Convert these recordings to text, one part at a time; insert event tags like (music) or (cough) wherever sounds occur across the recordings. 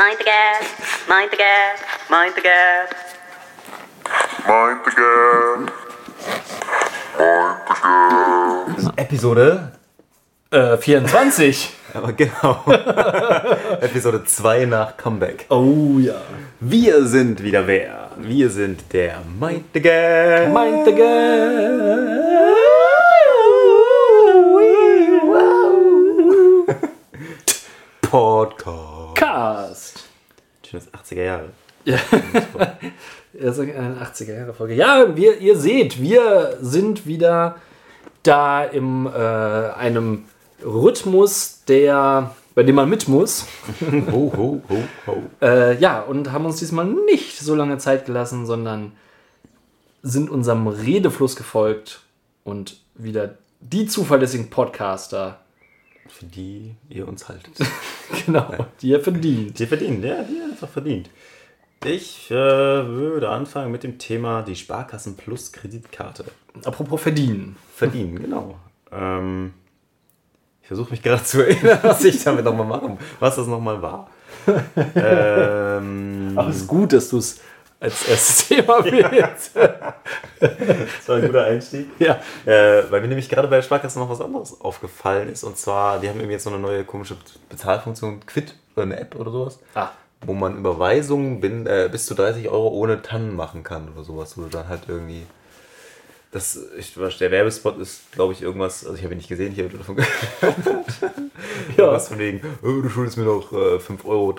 Mind the gap, mind the gap, mind the gap. Mind the gap. Mind the gap. Episode, Äh, 24. (laughs) aber genau. (laughs) Episode 2 nach Comeback. Oh ja. Wir sind wieder wer? Wir sind der Mind the Gap Mind the (laughs) Podcast. Cast. Schönes 80er Jahre. Ja. (laughs) Das ist eine 80er-Jahre-Folge. Ja, wir, ihr seht, wir sind wieder da im äh, einem Rhythmus, der, bei dem man mit muss. (laughs) Ho, ho, ho, ho. Äh, ja, und haben uns diesmal nicht so lange Zeit gelassen, sondern sind unserem Redefluss gefolgt und wieder die zuverlässigen Podcaster, Für die ihr uns haltet. (laughs) genau, die ihr verdient. Die verdient, ja, die einfach verdient. Ich äh, würde anfangen mit dem Thema die Sparkassen Plus Kreditkarte. Apropos verdienen. Verdienen, genau. Ähm, ich versuche mich gerade zu erinnern, was ich damit nochmal mache, was das nochmal war. (laughs) ähm, Aber es ist gut, dass du es als erstes (laughs) Thema wählst. (laughs) das war ein guter Einstieg. ja. Äh, weil mir nämlich gerade bei der Sparkasse noch was anderes aufgefallen ist. Und zwar, die haben irgendwie jetzt so eine neue komische Bezahlfunktion, Quid oder eine App oder sowas, Ah, wo man Überweisungen bin, äh, bis zu 30 Euro ohne Tannen machen kann oder sowas, wo du dann halt irgendwie. Das, ich, der Werbespot ist, glaube ich, irgendwas, also ich habe ihn nicht gesehen, ich habe davon gehört. (laughs) Ja. Was von wegen, oh, du schuldest mir noch äh, 5,13 Euro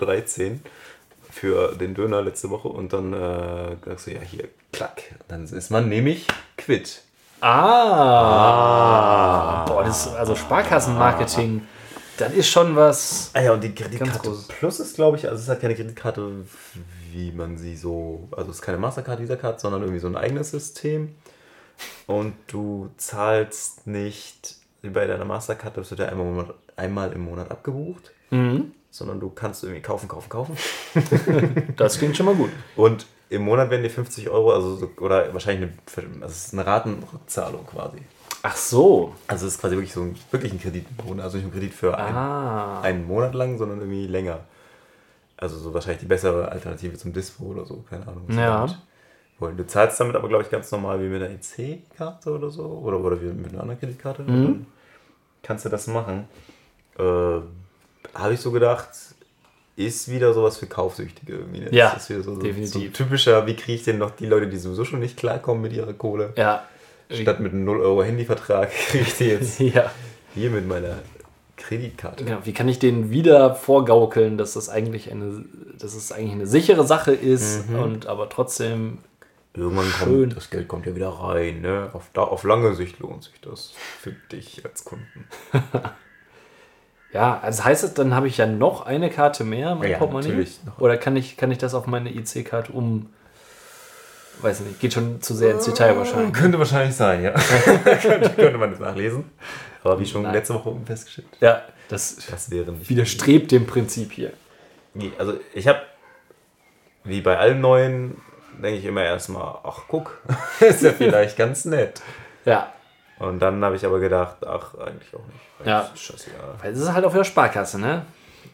für den Döner letzte Woche und dann äh, sagst du, ja, hier, klack. Dann ist man nämlich quitt. Ah. Boah, das ist, also Sparkassenmarketing, das ist schon was. Ah ja, und die Kreditkarte. Plus ist, glaube ich, also es ist halt keine Kreditkarte, wie man sie so, also es ist keine Mastercard, Visa Card, sondern irgendwie so ein eigenes System. Und du zahlst nicht wie bei deiner Mastercard, das wird ja einmal im Monat, einmal im Monat abgebucht, Mhm. Sondern du kannst irgendwie kaufen, kaufen, kaufen. (laughs) Das klingt schon mal gut. Und im Monat werden dir 50 Euro, also so, oder wahrscheinlich eine, also es ist eine Ratenrückzahlung quasi. Ach so. Also es ist quasi wirklich so ein, wirklich ein Kredit im Monat, also nicht ein Kredit für einen Ah. einen Monat lang, sondern irgendwie länger. Also so wahrscheinlich die bessere Alternative zum Dispo oder so, keine Ahnung. Ja. wollen. Du zahlst damit aber, glaube ich, ganz normal wie mit einer EC-Karte oder so. Oder, oder wie mit einer anderen Kreditkarte. Mhm. Kannst du das machen. Äh, Habe ich so gedacht, ist wieder sowas für Kaufsüchtige irgendwie. ne? Ja, das ist wieder so, so, so definitiv. ein typischer, wie kriege ich denn noch die Leute, die sowieso schon nicht klarkommen mit ihrer Kohle. Ja. Statt mit einem 0 Euro Handyvertrag (laughs) kriege ich die jetzt (laughs) Ja. hier mit meiner Kreditkarte. Genau. Wie kann ich denen wieder vorgaukeln, dass das eigentlich eine, dass es eigentlich eine sichere Sache ist und aber trotzdem. Irgendwann Schön. kommt das Geld kommt ja wieder rein. Ne? Auf, da, auf lange Sicht lohnt sich das für dich als Kunden. (laughs) Ja, also heißt es, dann habe ich ja noch eine Karte mehr, mein Ja, Portemonnaie? natürlich. Oder kann ich, kann ich das auf meine IC-Karte um. Weiß nicht, geht schon zu sehr ins Detail wahrscheinlich. Könnte wahrscheinlich sein, ja. (laughs) könnte, könnte man das nachlesen. Aber wie schon Nein. letzte Woche oben festgestellt, Ja, das das wäre nicht. widerstrebt dem Prinzip hier. Nee, also ich habe, wie bei allen neuen, denke ich immer erstmal, ach guck, (laughs) ist ja vielleicht ganz nett. Ja, Und dann habe ich aber gedacht, ach, eigentlich auch nicht. Ja. Ist Scheißegal. weil es ist halt auf der Sparkasse, ne?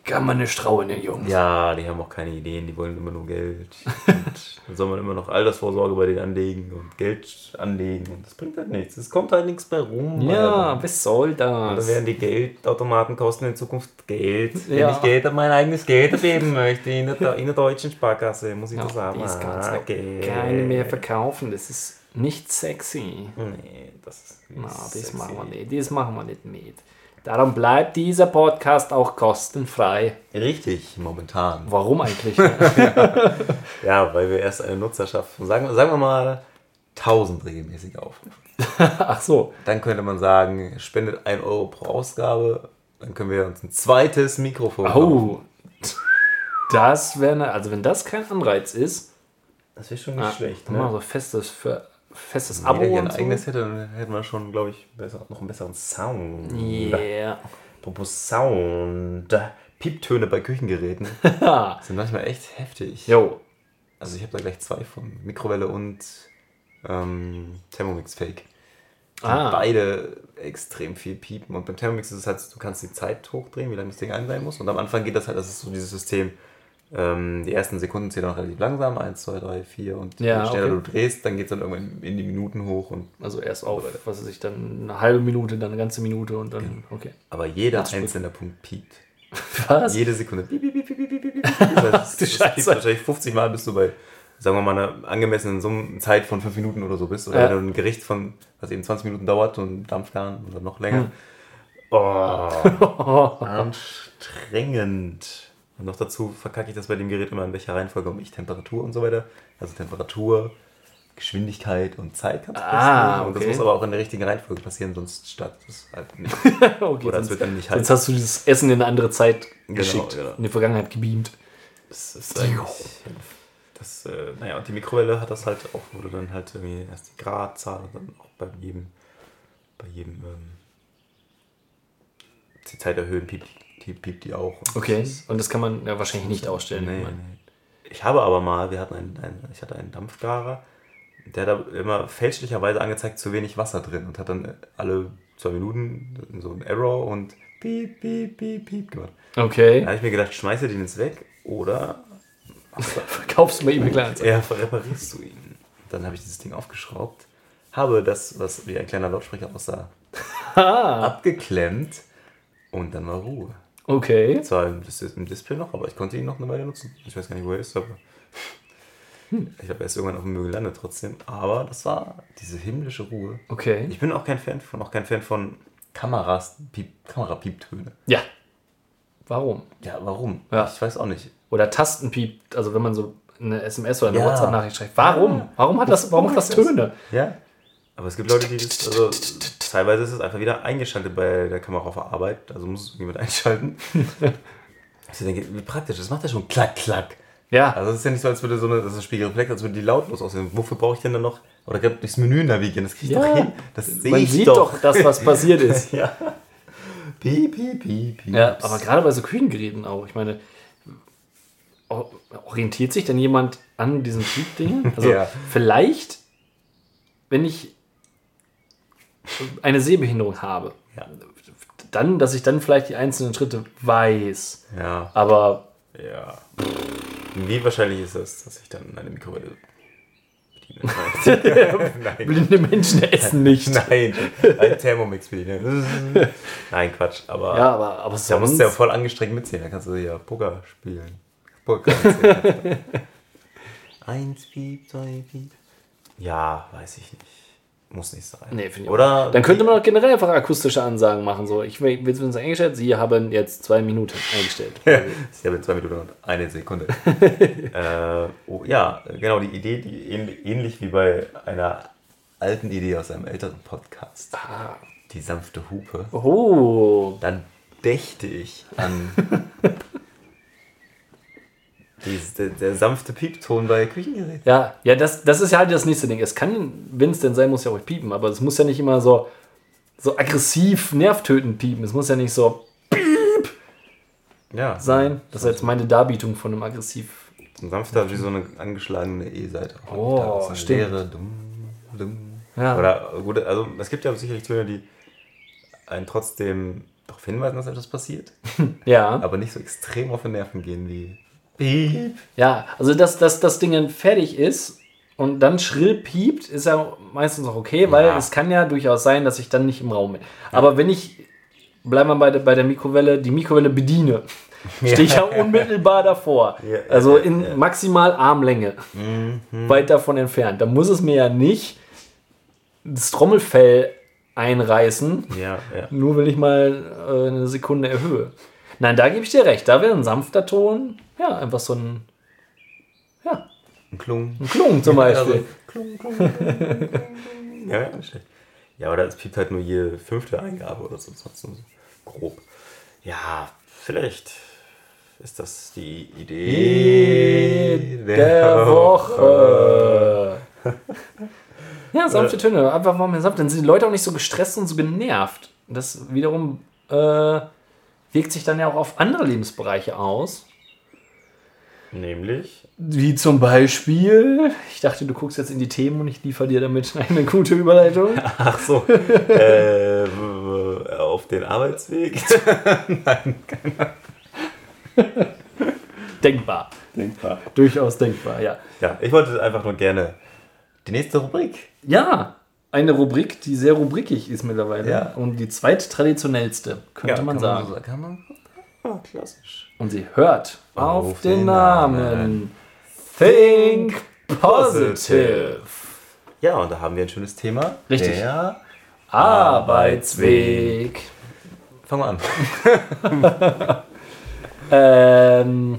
Kann man nicht trauen, den Jungs. Ja, die haben auch keine Ideen, die wollen immer nur Geld. Und (laughs) dann soll man immer noch Altersvorsorge bei denen anlegen und Geld anlegen und das bringt halt nichts. Es kommt halt nichts bei rum. Ja, was soll Und dann das? werden die Geldautomaten kosten in Zukunft Geld. Ja. Wenn ich Geld, mein eigenes Geld geben möchte in der, in der deutschen Sparkasse, muss ich das haben. ist ganz Ah, Geld. keine mehr verkaufen. Das ist nicht sexy. Nee, das ist Na, das sexy. machen wir nicht. Das machen wir nicht mit. Darum bleibt dieser Podcast auch kostenfrei. Richtig, momentan. Warum eigentlich? (laughs) Ja, weil wir erst eine Nutzerschaft von, sagen, sagen wir mal, 1000 regelmäßig aufrufen. (laughs) Ach so. Dann könnte man sagen, spendet 1 Euro pro Ausgabe. Dann können wir uns ein zweites Mikrofon kaufen. Oh. Das wäre, ne, also wenn das kein Anreiz ist, Das wäre schon nicht ah, schlecht. dann machen wir Ne? so festes, für, festes Wenn Abo jeder hier ein und so. eigenes hätte, dann hätten wir schon, glaube ich, besser, noch einen besseren Sound. Yeah. Apropos Sound. Pieptöne bei Küchengeräten (laughs) sind manchmal echt heftig. Jo. Also ich habe da gleich zwei von. Mikrowelle und ähm, Thermomix Fake. Ah. beide extrem viel piepen. Und beim Thermomix ist es halt, du kannst die Zeit hochdrehen, wie lange das Ding ein sein muss. Und am Anfang geht das halt, das ist so dieses System, Ähm, die ersten Sekunden zählen noch relativ langsam, 1, 2, 3, 4 und Ja, je schneller okay. du drehst, dann geht es dann irgendwann in die Minuten hoch. Und, Also erst auf, was weiß ich, dann eine halbe Minute, dann eine ganze Minute und dann, okay. aber jeder einzelne Punkt piept. Was? Jede Sekunde. Piep, piep, piep, piep, piep, piep. (laughs) Das, das, piept wahrscheinlich 50 Mal, bis du bei, sagen wir mal, einer angemessenen Summ- Zeit von 5 Minuten oder so bist. Oder Ja. wenn du ein Gericht von, was eben 20 Minuten dauert, und Dampfgarn oder noch länger. Hm. Oh, (laughs) anstrengend. Und noch dazu verkacke ich das bei dem Gerät immer in welcher Reihenfolge um ich Temperatur und so weiter. Also Temperatur, Geschwindigkeit und Zeit kannst du Ah, festlegen. Und das okay. muss aber auch in der richtigen Reihenfolge passieren, sonst startet es halt nicht. (laughs) okay Oder es sonst, wird dann nicht sonst heiß. hast du dieses Essen in eine andere Zeit Genau, geschickt, genau. in die Vergangenheit gebeamt. Das ist eigentlich. Das, äh, naja, und die Mikrowelle hat das halt auch, wo du dann halt irgendwie erst die Gradzahl und dann auch bei jedem, bei jedem ähm, die Zeit erhöhen, piept, die, piept die auch. Und Okay, das und das kann man ja wahrscheinlich nicht ausstellen. Nee, nee. Ich habe aber mal, wir hatten einen, einen, ich hatte einen Dampfgarer, der hat da immer fälschlicherweise angezeigt, zu wenig Wasser drin und hat dann alle zwei Minuten so ein Error und piep, piep, piep, piep gemacht. Da Okay, habe ich mir gedacht, schmeiße den jetzt weg oder (laughs) verkaufst du mal eBay Kleinanzeigen. Ja, reparierst du ihn. Dann habe ich dieses Ding aufgeschraubt, habe das, was wie ein kleiner Lautsprecher aussah, abgeklemmt und dann war Ruhe. Okay, Zwar im, im Display noch, aber ich konnte ihn noch eine Weile nutzen. Ich weiß gar nicht, wo er ist, aber ich glaube, er ist irgendwann auf dem Müll gelandet trotzdem. Aber das war diese himmlische Ruhe. okay. Ich bin auch kein Fan von, auch kein Fan von Kameras, Piep, Kamerapieptöne. Ja. Warum? Ja, warum? Ja. Ich weiß auch nicht. Oder Tastenpiep, also wenn man so eine SMS oder eine Ja. WhatsApp-Nachricht schreibt. Warum? Warum hat das, warum macht das Töne? Ja. Aber es gibt Leute, die das, also teilweise ist es einfach wieder eingeschaltet bei der Kamera auf Arbeit, also muss es jemand (laughs) einschalten. ich denke, wie praktisch, das macht ja schon klack, klack. Ja, Also es ist ja nicht so, als würde so eine, das ist ein Spiegelreflex, als würde die lautlos aussehen. Wofür brauche ich denn dann noch, oder gerade durchs Menü navigieren, das kriege ich Ja. doch hin. Das sehe man ich sieht doch. doch das, was passiert ist. (laughs) ja. Piep, piep, piep, piep. Ja, aber gerade bei so Küchengeräten auch. Ich meine, orientiert sich denn jemand an diesen Piep-Dingen? Also (laughs) Ja. vielleicht, wenn ich eine Sehbehinderung habe, Ja. dann, dass ich dann vielleicht die einzelnen Schritte weiß. Ja, Aber ja. Wie wahrscheinlich ist es, dass ich dann eine Mikrowelle bediene? (laughs) Nein. blinde Menschen essen nicht. (laughs) Nein, ein Thermomix bediene. (laughs) Nein, Quatsch, aber Ja, aber, aber da sonst, musst du ja voll angestrengt mitziehen. Da kannst du ja Poker spielen. Poker. Eins Piep, zwei Piep. Ja, weiß ich nicht. Muss nicht sein. Nee, finde ich Oder. Dann könnte man auch generell einfach akustische Ansagen machen. So, ich will uns eingestellt, Sie haben jetzt zwei Minuten eingestellt. Ich habe in zwei Minuten und eine Sekunde. (laughs) äh, oh, ja, genau, die Idee, die ähn- ähnlich wie bei einer alten Idee aus einem älteren Podcast. Ah. Die sanfte Hupe. Oh, Dann dächte ich an (laughs) der, der sanfte Piepton bei Küchengeräten. Ja, ja, das, das ist ja halt das nächste Ding. Es kann, wenn es denn sein muss, ja auch piepen, aber es muss ja nicht immer so, so aggressiv, nervtötend piepen. Es muss ja nicht so Ja, sein. Das ist jetzt meine Darbietung von einem aggressiv. Ein sanfter wie so eine angeschlagene E-Seite. Oh. Leere, dumm, dumm. Ja. Oder gut, also es gibt ja sicherlich Töne, die einen trotzdem darauf hinweisen, dass etwas passiert, (laughs) Ja, aber nicht so extrem auf den Nerven gehen wie Piep. ja, also dass, dass das Ding dann fertig ist und dann schrill piept, ist ja meistens auch okay, weil Ja. es kann ja durchaus sein, dass ich dann nicht im Raum bin. Aber wenn ich, bleiben wir bei der, bei der Mikrowelle, die Mikrowelle bediene, (laughs) stehe ich ja unmittelbar davor. Ja, also in ja. maximal Armlänge. Mhm. Weit davon entfernt. Da muss es mir ja nicht das Trommelfell einreißen, ja. nur wenn ich mal äh, eine Sekunde erhöhe. Nein, da gebe ich dir recht. Da wäre ein sanfter Ton, ja, einfach so ein, ja, Ein Klung. ein Klung zum Beispiel. (laughs) Also, klung, klung, klung, klung. Ja, ja, schlecht. Ja, oder es piept halt nur jede fünfte Eingabe oder so. Nur so grob. Ja, vielleicht ist das die Idee der Woche. (laughs) ja, sanfte Töne. Einfach mal mehr sanft. Dann sind die Leute auch nicht so gestresst und so genervt. Das wiederum äh, wirkt sich dann ja auch auf andere Lebensbereiche aus. Nämlich. Wie zum Beispiel, ich dachte, du guckst jetzt in die Themen und ich liefere dir damit (laughs) eine gute Überleitung. Ach so. (laughs) äh, auf den Arbeitsweg. (laughs) Nein, keine Ahnung. denkbar. Denkbar. Durchaus denkbar, ja. Ja, ich wollte einfach nur gerne die nächste Rubrik. Ja, eine Rubrik, die sehr rubrikig ist mittlerweile. Ja. Und die zweittraditionellste, könnte man kann sagen. so Kann man, ah, klassisch. Und sie hört auf, Auf den den Namen. Think Positive. Ja, und da haben wir ein schönes Thema. Richtig. Der, Arbeitsweg. fangen wir an. (laughs) Ähm,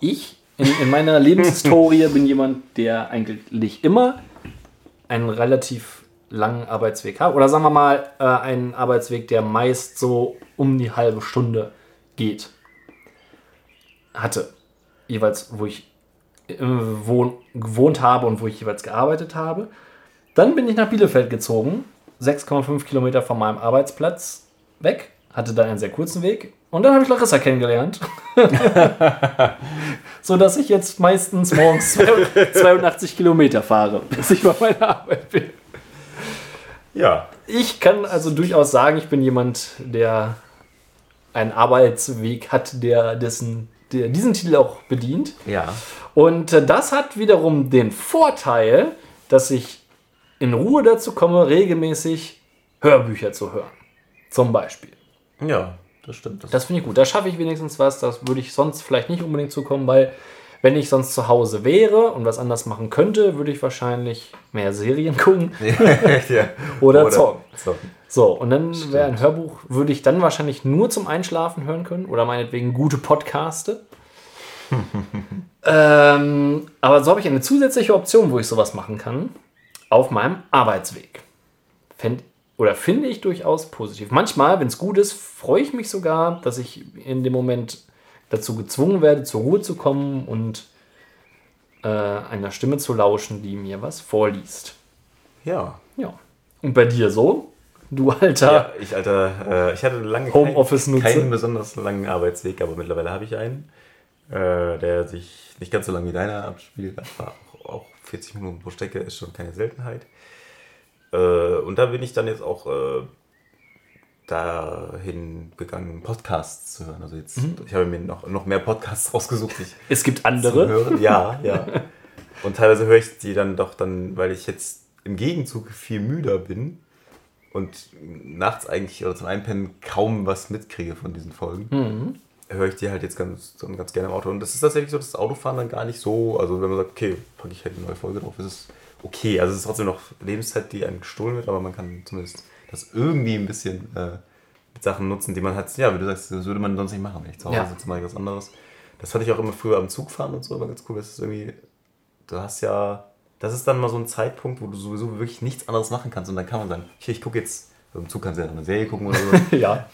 ich in, in meiner Lebenshistorie (laughs) bin jemand, der eigentlich immer einen relativ langen Arbeitsweg hat. Oder sagen wir mal, äh, einen Arbeitsweg, der meist so um die halbe Stunde geht. Hatte. Jeweils, wo ich äh, wohn, gewohnt habe und wo ich jeweils gearbeitet habe. Dann bin ich nach Bielefeld gezogen, 6,5 Kilometer von meinem Arbeitsplatz weg, hatte da einen sehr kurzen Weg und dann habe ich Larissa kennengelernt. (laughs) so dass ich jetzt meistens morgens 82 (laughs) Kilometer fahre, bis ich bei meiner Arbeit bin. Ja. Ich kann also durchaus sagen, ich bin jemand, der einen Arbeitsweg hat, der, dessen, diesen Titel auch bedient. Ja. Und äh, das hat wiederum den Vorteil, dass ich in Ruhe dazu komme, regelmäßig Hörbücher zu hören. Zum Beispiel. Ja, das stimmt. Das Das finde ich gut. Da schaffe ich wenigstens was. Das würde ich sonst vielleicht nicht unbedingt zukommen, weil wenn ich sonst zu Hause wäre und was anders machen könnte, würde ich wahrscheinlich mehr Serien (laughs) gucken. ja. Oder zocken. zocken. So, und dann wäre ein Hörbuch, würde ich dann wahrscheinlich nur zum Einschlafen hören können oder meinetwegen gute Podcaste. (laughs) ähm, aber so habe ich eine zusätzliche Option, wo ich sowas machen kann, auf meinem Arbeitsweg. Fänd, oder finde ich durchaus positiv. Manchmal, wenn es gut ist, freue ich mich sogar, dass ich in dem Moment dazu gezwungen werde, zur Ruhe zu kommen und äh, einer Stimme zu lauschen, die mir was vorliest. Ja. Ja. Und bei dir so? Du alter. Ja, ich, Alter, äh, ich hatte lange Homeoffice-Nutzer. keinen, keinen besonders langen Arbeitsweg, aber mittlerweile habe ich einen, äh, der sich nicht ganz so lang wie deiner abspielt, aber auch, auch 40 Minuten pro Strecke ist schon keine Seltenheit. Äh, und da bin ich dann jetzt auch äh, dahin gegangen, Podcasts zu hören. Also jetzt, ich habe mir noch, noch mehr Podcasts (laughs) rausgesucht. Ich, Es gibt zu andere. hören. Ja, ja. (laughs) Und teilweise höre ich die dann doch dann, weil ich jetzt im Gegenzug viel müder bin und nachts eigentlich oder zum Einpennen kaum was mitkriege von diesen Folgen, höre ich die halt jetzt ganz, ganz gerne im Auto. Und das ist tatsächlich so, dass das Autofahren dann gar nicht so, also wenn man sagt, okay, packe ich halt eine neue Folge drauf, ist es okay. Also es ist trotzdem noch Lebenszeit, die einem gestohlen wird, aber man kann zumindest das irgendwie ein bisschen äh, mit Sachen nutzen, die man hat, ja, wie du sagst, das würde man sonst nicht machen, wenn ich zu Hause Ja. sitze, mache ich was anderes. Das fand ich auch immer früher am Zugfahren und so immer ganz cool. Das ist irgendwie, du hast ja, das ist dann mal so ein Zeitpunkt, wo du sowieso wirklich nichts anderes machen kannst und dann kann man sagen, okay, ich gucke jetzt, also im Zug kannst du ja eine Serie gucken oder so. (laughs) Ja.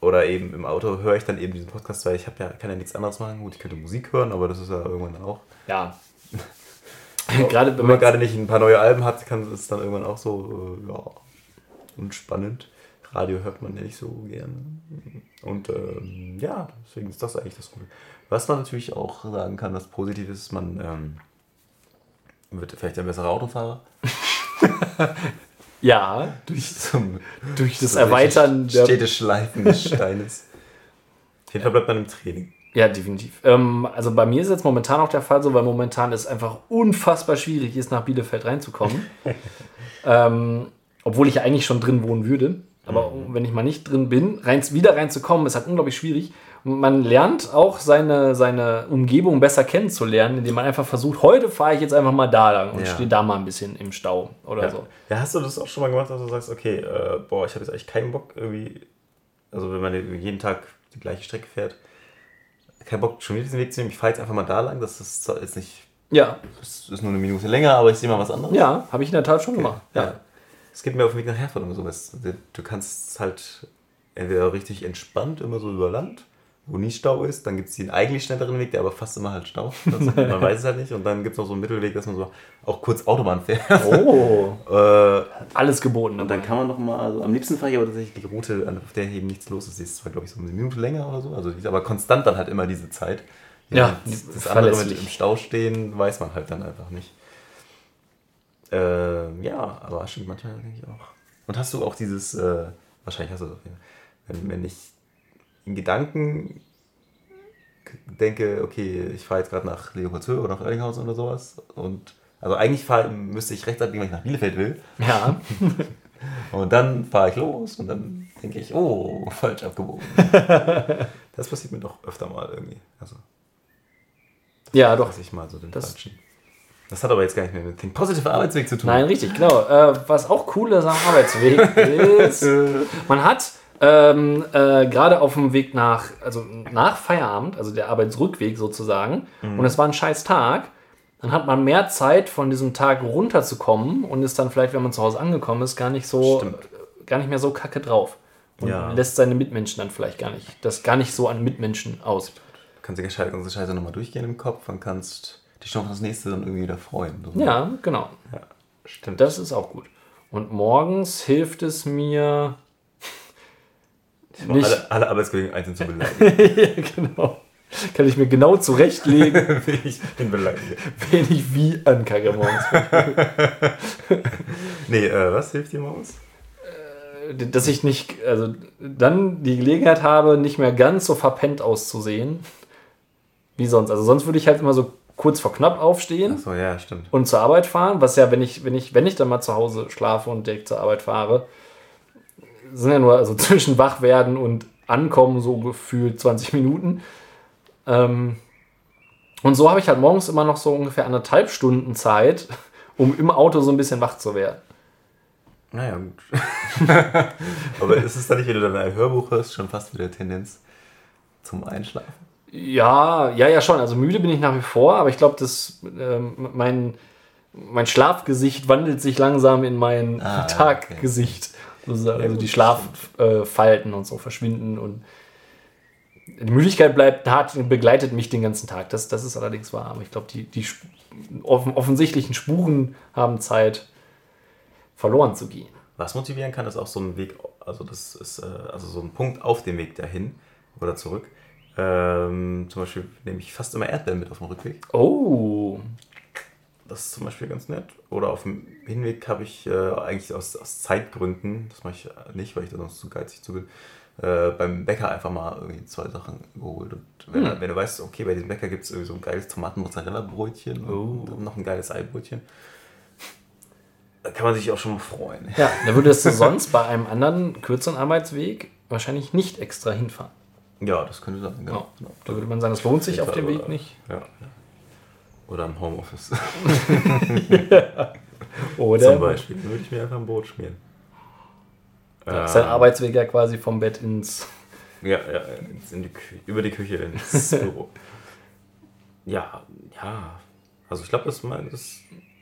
oder eben im Auto höre ich dann eben diesen Podcast, weil ich habe ja, kann ja nichts anderes machen. Gut, ich könnte Musik hören, aber das ist ja irgendwann auch. Ja. (laughs) Gerade wenn man gerade nicht ein paar neue Alben hat, kann es dann irgendwann auch so, äh, ja, unspannend. Radio hört man ja nicht so gerne. Und ähm, ja, deswegen ist das eigentlich das Gute. Was man natürlich auch sagen kann, das Positive ist, man ähm, wird vielleicht ein besserer Autofahrer. (laughs) ja, durch, Zum durch das Erweitern der. städtisch Schleifen des Steines. Auf jeden Fall bleibt man im Training. Ja, definitiv. Ähm, also bei mir ist jetzt momentan auch der Fall so, weil momentan es einfach unfassbar schwierig ist, nach Bielefeld reinzukommen. (laughs) ähm, obwohl ich ja eigentlich schon drin wohnen würde. Aber wenn ich mal nicht drin bin, rein, wieder reinzukommen, ist halt unglaublich schwierig. Und man lernt auch seine, seine Umgebung besser kennenzulernen, indem man einfach versucht, heute fahre ich jetzt einfach mal da lang und Ja. stehe da mal ein bisschen im Stau oder Ja. so. ja, hast du das auch schon mal gemacht, dass du sagst, okay, äh, boah, ich habe jetzt eigentlich keinen Bock irgendwie, also wenn man jeden Tag die gleiche Strecke fährt, keinen Bock schon wieder diesen Weg zu nehmen, ich fahre jetzt einfach mal da lang, das ist zwar jetzt nicht, Ja, das ist nur eine Minute länger, aber ich sehe mal was anderes. ja, habe ich in der Tat schon gemacht. Ja. Es geht mir auf dem Weg nach Herford oder sowas. Du kannst halt entweder richtig entspannt immer so über Land, wo nie Stau ist, dann gibt es den eigentlich schnelleren Weg, der aber fast immer halt Stau. Das, (laughs) man weiß es halt nicht. Und dann gibt es noch so einen Mittelweg, dass man so auch kurz Autobahn fährt. Oh, (laughs) Äh, alles geboten. und dann kann man noch mal, also am liebsten fahre ich aber tatsächlich die Route, auf der eben nichts los ist. Die ist zwar, glaube ich, so eine Minute länger oder so, also die ist aber konstant dann halt immer diese Zeit. Ja, das, das andere mit verlässlich. im Stau stehen, weiß man halt dann einfach nicht. Ähm, ja, aber stimmt, manchmal denke ich auch. Und hast du auch dieses, äh, wahrscheinlich hast du das, ja, wenn, wenn ich in Gedanken denke, okay, ich fahre jetzt gerade nach Leopoldshöhe oder nach Oerlinghausen oder sowas. Und also eigentlich fahr, müsste ich rechts abbiegen, wenn ich nach Bielefeld will. Ja. (laughs) Und dann fahre ich los und dann denke ich, oh, falsch abgebogen. (laughs) das passiert mir doch öfter mal irgendwie. Also, ja, doch. dass ich mal so den Das- falschen. Das hat aber jetzt gar nicht mehr mit dem positiven Arbeitsweg zu tun. Nein, richtig, genau. Äh, was auch cool ist am Arbeitsweg (laughs) ist, man hat ähm, äh, gerade auf dem Weg nach, also nach Feierabend, also der Arbeitsrückweg sozusagen, und es war ein scheiß Tag, dann hat man mehr Zeit von diesem Tag runterzukommen und ist dann vielleicht, wenn man zu Hause angekommen ist, gar nicht so, Stimmt. gar nicht mehr so kacke drauf. Und Ja. lässt seine Mitmenschen dann vielleicht gar nicht, das gar nicht so an Mitmenschen aus. Du kannst die ganze ganze Scheiße nochmal durchgehen im Kopf und kannst dich schon auf das nächste dann irgendwie wieder freuen. So. Ja, genau. ja. Stimmt. Das ist auch gut. Und morgens hilft es mir. Nicht- alle, alle Arbeitskollegen einzeln zu beleidigen. (laughs) ja, genau. Kann ich mir genau zurechtlegen, (laughs) Wenn ich bin wen ich wie ankacke morgens. Nee, äh, was hilft dir morgens? Dass ich nicht, also dann die Gelegenheit habe, nicht mehr ganz so verpennt auszusehen wie sonst. Also sonst würde ich halt immer so kurz vor knapp aufstehen Achso, ja, und zur Arbeit fahren, was ja, wenn ich, wenn ich, wenn ich dann mal zu Hause schlafe und direkt zur Arbeit fahre, sind ja nur also (laughs) zwischen Wachwerden und Ankommen so gefühlt 20 Minuten. Ähm, und so habe ich halt morgens immer noch so ungefähr anderthalb Stunden Zeit, um im Auto so ein bisschen wach zu werden. Naja, gut. (laughs) Aber ist es dann nicht, wenn du dann ein Hörbuch hörst, schon fast wieder Tendenz zum Einschlafen? Ja, ja, ja schon. Also müde bin ich nach wie vor, aber ich glaube, dass ähm, mein, mein Schlafgesicht wandelt sich langsam in mein Ah, Taggesicht. sozusagen. Also gut, die Schlaffalten und so verschwinden und die Müdigkeit bleibt hart und begleitet mich den ganzen Tag. Das, das ist allerdings wahr. Aber ich glaube, die, die offen, offensichtlichen Spuren haben Zeit, verloren zu gehen. Was motivieren kann, ist auch so ein Weg, also das ist äh, also so ein Punkt auf dem Weg dahin oder zurück. Ähm, zum Beispiel nehme ich fast immer Erdbeeren mit auf dem Rückweg. Oh, Das ist zum Beispiel ganz nett. Oder auf dem Hinweg habe ich äh, eigentlich aus, aus Zeitgründen, das mache ich nicht, weil ich da sonst zu geizig zu bin, äh, beim Bäcker einfach mal irgendwie zwei Sachen geholt. Und wenn, Hm. wenn du weißt, okay, bei diesem Bäcker gibt es irgendwie so ein geiles Tomaten-Mozzarella-Brötchen Oh. und dann noch ein geiles Eibrötchen, da kann man sich auch schon mal freuen. ja, (laughs) da würdest du sonst bei einem anderen kürzeren Arbeitsweg wahrscheinlich nicht extra hinfahren. Ja, das könnte sein. Ja. Genau. genau. Da würde man sagen, das lohnt sich auf dem Weg nicht. Ja. ja. Oder im Homeoffice (laughs) (laughs) Oder zum Beispiel. Dann würde ich mir einfach ein Brot schmieren. Ja, ist dein Ähm, Arbeitsweg ja quasi vom Bett ins. Ja, ja in die über die Küche ins (laughs) Büro. ja, ja. Also ich glaube, das,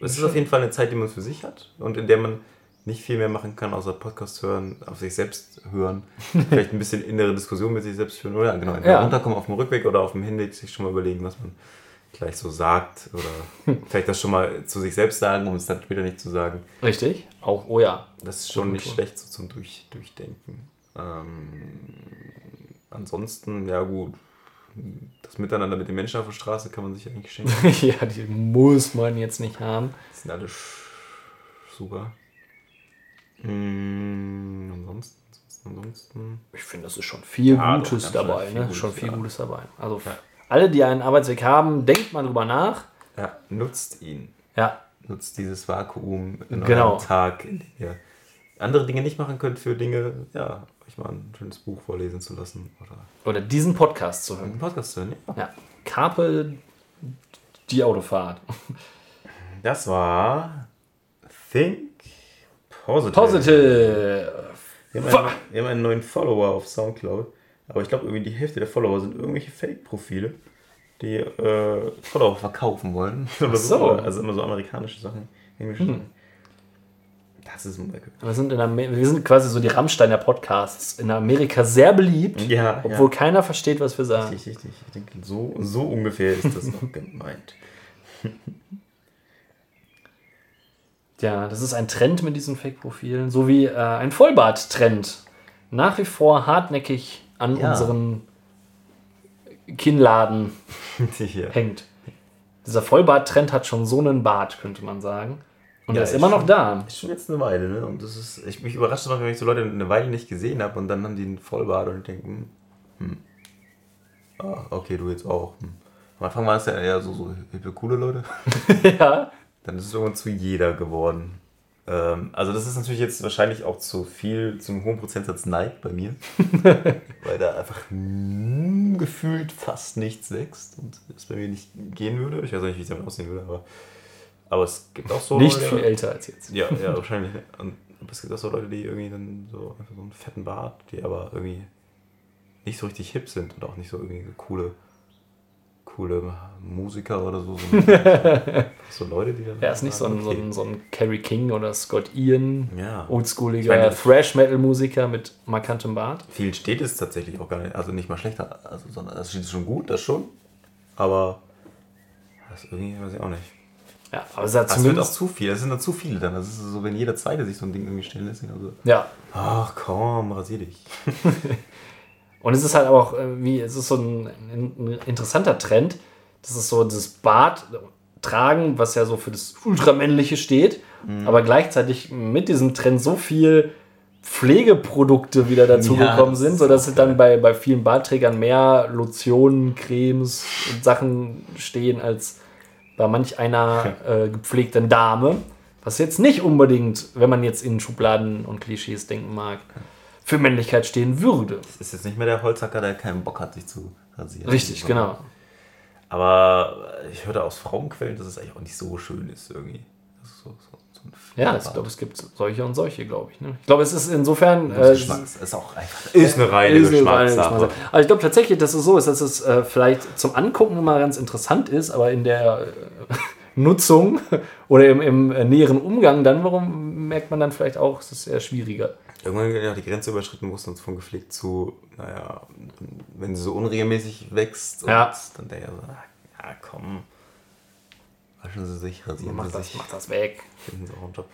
das ist auf jeden Fall eine Zeit, die man für sich hat und in der man nicht viel mehr machen kann, außer Podcast hören, auf sich selbst hören, (laughs) vielleicht ein bisschen innere Diskussion mit sich selbst führen oder genau, Ja. runterkommen auf dem Rückweg oder auf dem Hinweg sich schon mal überlegen, was man gleich so sagt oder (laughs) vielleicht das schon mal zu sich selbst sagen, um es dann später nicht zu sagen. Richtig? Auch, oh ja. Das ist schon nicht schlecht so zum Durch, Durchdenken. Ähm, ansonsten, ja gut, das Miteinander mit den Menschen auf der Straße kann man sich eigentlich schenken. (laughs) ja, die muss man jetzt nicht haben. Die sind alle super. Mm, ansonsten, ansonsten. Ich finde, das ist schon viel Ja, doch, Gutes ganz dabei. viel ne? Gutes, schon viel ja. Gutes dabei. Also alle, die einen Arbeitsweg haben, denkt mal drüber nach. Ja, nutzt ihn. Ja, Nutzt dieses Vakuum in Genau. eurem Tag, in dem ihr andere Dinge nicht machen könnt für Dinge, ja, euch mal ein schönes Buch vorlesen zu lassen oder oder diesen Podcast zu hören. Podcast zu hören. Ja. Ja. Carpe die Autofahrt. Das war Think Positive. Positive. Wir haben, einen, wir haben einen neuen Follower auf Soundcloud, aber ich glaube, irgendwie die Hälfte der Follower sind irgendwelche Fake-Profile, die äh, Follower verkaufen wollen. (laughs) Oder so. Also immer so amerikanische Sachen, englische Sachen. Das ist ein. Wir sind, in Amer wir sind quasi so die Rammstein der Podcasts. In Amerika sehr beliebt, Ja, obwohl keiner versteht, was wir sagen. Richtig, richtig. Ich denke, so, so ungefähr ist das noch (laughs) gemeint. Ja, das ist ein Trend mit diesen Fake-Profilen, so wie äh, ein Vollbart-Trend. Nach wie vor hartnäckig an Ja. unseren Kinnladen (laughs) hängt. Dieser Vollbart-Trend hat schon so einen Bart, könnte man sagen. Und Ja, er ist immer noch schon- da. Ist schon jetzt eine Weile, ne? Und das ist, ich mich überrascht immer, wenn ich so Leute eine Weile nicht gesehen habe und dann haben die einen Vollbart und denken, hm. ah, okay, du jetzt auch. Hm. Am Anfang waren es ja eher so, so hippe, coole Leute. (laughs) ja. Dann ist es irgendwann zu jeder geworden. Ähm, also das ist natürlich jetzt wahrscheinlich auch zu viel, zu einem hohen Prozentsatz Neid bei mir. (laughs) weil da einfach mm, gefühlt fast nichts wächst und es bei mir nicht gehen würde. Ich weiß auch nicht, wie es damit aussehen würde, aber, aber es gibt auch so Nicht Leute- viel älter als jetzt. Ja, ja, (laughs) wahrscheinlich. Und aber es gibt auch so Leute, die irgendwie dann so einfach so einen fetten Bart, die aber irgendwie nicht so richtig hip sind und auch nicht so irgendwie coole, coole Musiker oder so. So, (laughs) (laughs) so Leute, die dann. Er ist nicht so ein, so okay. ein, so ein Carrie King oder Scott Ian, Ja. oldschooliger Thrash-Metal-Musiker mit markantem Bart. Viel steht es tatsächlich auch gar nicht, also nicht mal schlechter, also, sondern das steht schon gut, das schon. Aber das irgendwie weiß ich auch nicht. Ja, aber es hat Das wird auch zumindest. zu viel, das sind dann zu viele dann. Das ist so, wenn jeder zweite sich so ein Ding irgendwie stellen lässt. Also, Ja. ach komm, rasier dich. (laughs) Und es ist halt auch, äh, wie, es ist so ein, ein interessanter Trend. Das ist so das Bart tragen, was ja so für das Ultramännliche steht, Mhm. aber gleichzeitig mit diesem Trend so viel Pflegeprodukte wieder dazugekommen das sind, sodass es dann bei, bei vielen Bartträgern mehr Lotionen, Cremes und Sachen stehen als bei manch einer äh, gepflegten Dame. Was jetzt nicht unbedingt, wenn man jetzt in Schubladen und Klischees denken mag, für Männlichkeit stehen würde. ist jetzt nicht mehr der Holzhacker, der keinen Bock hat, sich zu rasieren. Richtig, genau. Aber ich hörte aus Frauenquellen, dass es eigentlich auch nicht so schön ist irgendwie. Das ist so, so, so Ja, ich glaube, es gibt solche und solche, glaube ich. Ne? Ich glaube, es ist insofern. Das Äh, Geschmacks ist auch einfach. Ist eine reine ist eine Geschmackssache. Geschmackssache. Aber ich glaube tatsächlich, dass es so ist, dass es äh, vielleicht zum Angucken mal ganz interessant ist, aber in der äh, (laughs) Nutzung oder im, im äh, näheren Umgang dann, warum merkt man dann vielleicht auch, es ist eher schwieriger. Irgendwann ja die Grenze überschritten, wo es uns von gepflegt zu, naja, wenn sie so unregelmäßig wächst Ja. dann der ja so, ja komm, waschen sie sich, rasieren Mach sie das, sich, mach das weg. finden sie auch einen Job.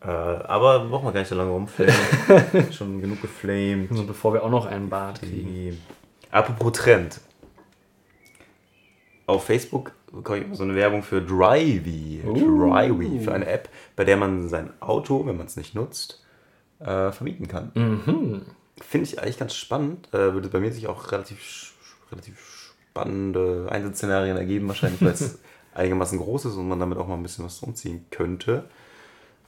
Äh, aber brauchen wir gar nicht so lange rumflamen. (laughs) Schon genug geflamed. Also bevor wir auch noch einen Bart kriegen. Apropos Trend. Auf Facebook bekomme ich immer so eine Werbung für Drivey. Drivey, für eine App, bei der man sein Auto, wenn man es nicht nutzt, äh, vermieten kann. Finde ich eigentlich ganz spannend. Äh, würde bei mir sich auch relativ, relativ spannende Einsatzszenarien ergeben, wahrscheinlich, weil es (laughs) einigermaßen groß ist und man damit auch mal ein bisschen was umziehen könnte.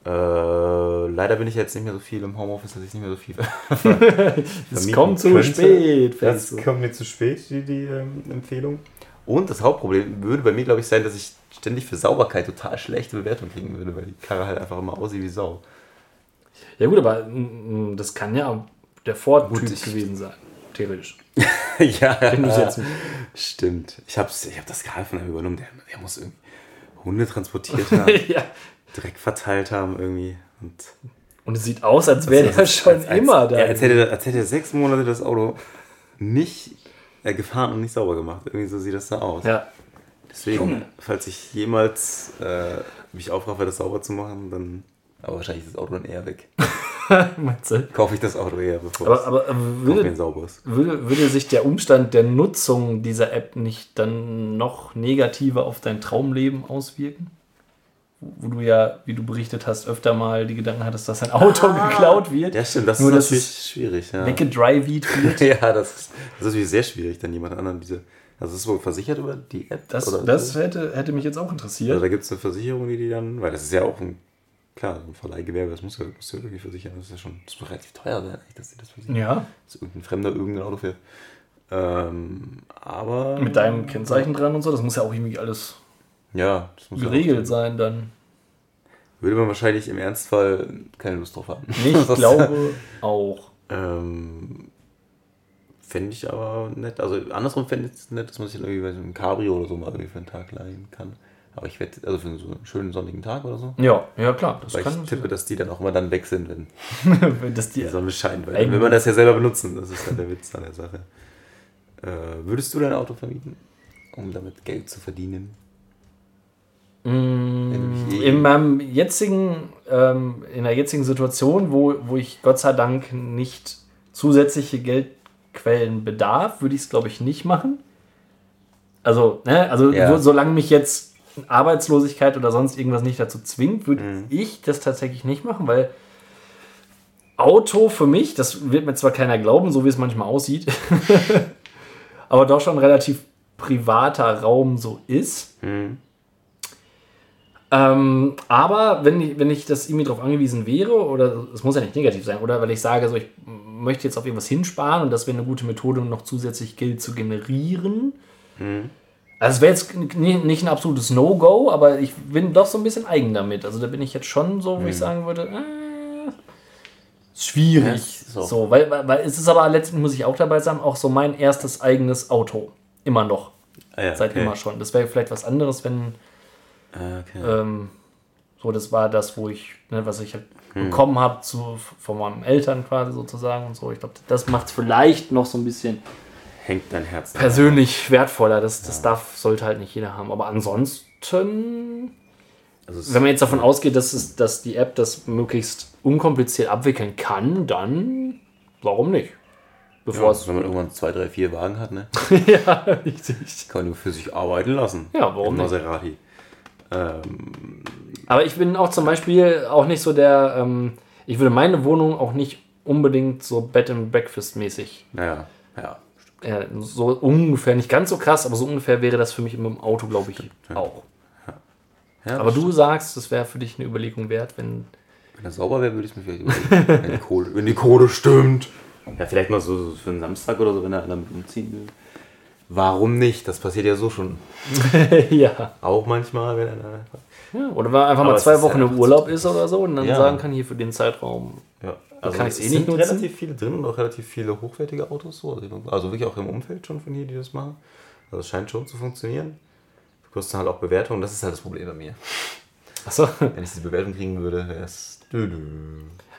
Äh, leider bin ich jetzt nicht mehr so viel im Homeoffice, dass ich nicht mehr so viel (laughs) Es vermieten kommt zu könnte. spät. Das kommt mir zu spät, die, die ähm, Empfehlung. Und das Hauptproblem würde bei mir, glaube ich, sein, dass ich ständig für Sauberkeit total schlechte Bewertungen kriegen würde, weil die Karre halt einfach immer aussieht wie Sau. Ja gut, aber mm, das kann ja der Ford-Typ gewesen sein. Theoretisch. (laughs) ja, stimmt. Ich habe ich hab das gerade von einem übernommen. Der, der muss irgendwie Hunde transportiert (laughs) haben, ja. Dreck verteilt haben irgendwie. Und Und es sieht aus, als wäre der als- schon als, als, immer da. Ja, als, hätte, er- als hätte er sechs Monate das Auto nicht äh, gefahren und nicht sauber gemacht. Irgendwie so sieht das da aus. ja. Deswegen, falls ich jemals äh, mich aufraffe, das sauber zu machen, dann. Aber wahrscheinlich ist das Auto dann eher weg. (laughs) Meinst du? Kaufe ich das Auto eher, bevor Aber, es aber mir würde, ein sauberes. würde, würde sich der Umstand der Nutzung dieser App nicht dann noch negativer auf dein Traumleben auswirken? Wo du ja, wie du berichtet hast, öfter mal die Gedanken hattest, dass dein Auto geklaut wird. Ja, stimmt, das Nur, ist dass natürlich es schwierig. Ja. weggedrivied (laughs) wird. ja, das ist, das ist natürlich sehr schwierig, dann jemand anderen diese. Also, ist es wohl versichert über die App? Das, das hätte, hätte mich jetzt auch Also, interessiert. da gibt es eine Versicherung, die die dann. Weil das ist ja auch ein. Klar, so ein Verleihgewerbe, das muss ja, muss ja irgendwie versichern. Das ist ja schon. Das muss relativ teuer sein, dass sie das versichern. Ja, Dass irgendein Fremder irgendein Auto fährt. Ähm, aber. mit deinem Kennzeichen dran und so, das muss ja auch irgendwie alles Ja, das ja geregelt stimmen. sein dann. Würde man wahrscheinlich im Ernstfall keine Lust drauf haben. Ich (laughs) glaube auch. Ähm, fände ich aber nett. Also andersrum fände ich es nett, dass man sich dann irgendwie bei so einem Cabrio oder so mal irgendwie für einen Tag leihen kann. Aber ich wette, also für so einen schönen sonnigen Tag oder so. Ja, ja klar. Das Weil kann ich tippe, dass die dann auch immer dann weg sind, wenn (laughs) wenn das die die Sonne scheint. Weil Eng. wenn man das ja selber benutzen, das ist ja der Witz an der Sache. Äh, würdest du dein Auto vermieten, um damit Geld zu verdienen? Eh- in meinem jetzigen, ähm, in der jetzigen Situation, wo, wo ich Gott sei Dank nicht zusätzliche Geldquellen bedarf, würde ich es, glaube ich, nicht machen. Also, ne, also Ja. wo, solange mich jetzt Arbeitslosigkeit oder sonst irgendwas nicht dazu zwingt, würde Mhm. ich das tatsächlich nicht machen, weil Auto für mich, das wird mir zwar keiner glauben, so wie es manchmal aussieht, (laughs) aber doch schon relativ privater Raum so ist. Ähm, aber wenn ich, wenn ich das irgendwie darauf angewiesen wäre, oder es muss ja nicht negativ sein, oder weil ich sage, so ich möchte jetzt auf irgendwas hinsparen und das wäre eine gute Methode, um noch zusätzlich Geld zu generieren. Also es wäre jetzt nicht ein absolutes No-Go, aber ich bin doch so ein bisschen eigen damit. Also da bin ich jetzt schon so, wo ich sagen würde, äh, schwierig. Ja, so. so, weil, weil, es ist aber letztendlich, muss ich auch dabei sagen, auch so mein erstes eigenes Auto. Immer noch. Ah, ja, Seit okay. immer schon. Das wäre vielleicht was anderes, wenn Ah, okay. ähm, so, das war das, wo ich, ne, was ich halt bekommen habe von meinen Eltern quasi sozusagen und so. Ich glaube, das macht es vielleicht noch so ein bisschen Hängt dein Herz. persönlich wertvoller. Das, das darf, sollte halt nicht jeder haben. Aber ansonsten, Also wenn man jetzt davon ausgeht, dass, es, dass die App das möglichst unkompliziert abwickeln kann, dann warum nicht? Bevor ja, es. wenn man irgendwann zwei, drei, vier Wagen hat, ne? (laughs) ja, richtig. Kann man für sich arbeiten lassen. Ja, warum nicht? Maserati. Ähm, Aber ich bin auch zum Beispiel auch nicht so der, ähm, ich würde meine Wohnung auch nicht unbedingt so Bed and Breakfast mäßig. naja, ja. Äh, so ungefähr, nicht ganz so krass, aber so ungefähr wäre das für mich im Auto, glaube ich, auch. ja Aber du sagst, das wäre für dich eine Überlegung wert, wenn. Wenn das sauber wäre, würde ich es mir vielleicht überlegen. wenn, die Kohle, wenn die Kohle stimmt. Ja, vielleicht mal so so für einen Samstag oder so, wenn er damit umziehen will. Warum nicht? Das passiert ja so schon. (laughs) ja. Auch manchmal, wenn er dann einfach. ja. Oder wenn man einfach Aber mal zwei Wochen ja im Urlaub ist oder so und dann Ja. sagen kann, hier für den Zeitraum. Ja, kann ich's eh es nicht sind nutzen. relativ viele drin und auch relativ viele hochwertige Autos so. Also wirklich auch im Umfeld schon von hier, die das machen. Also es scheint schon zu funktionieren. Wir kosten halt auch Bewertungen, das ist halt das Problem bei mir. Achso. (laughs) Wenn ich diese Bewertung kriegen würde, wäre es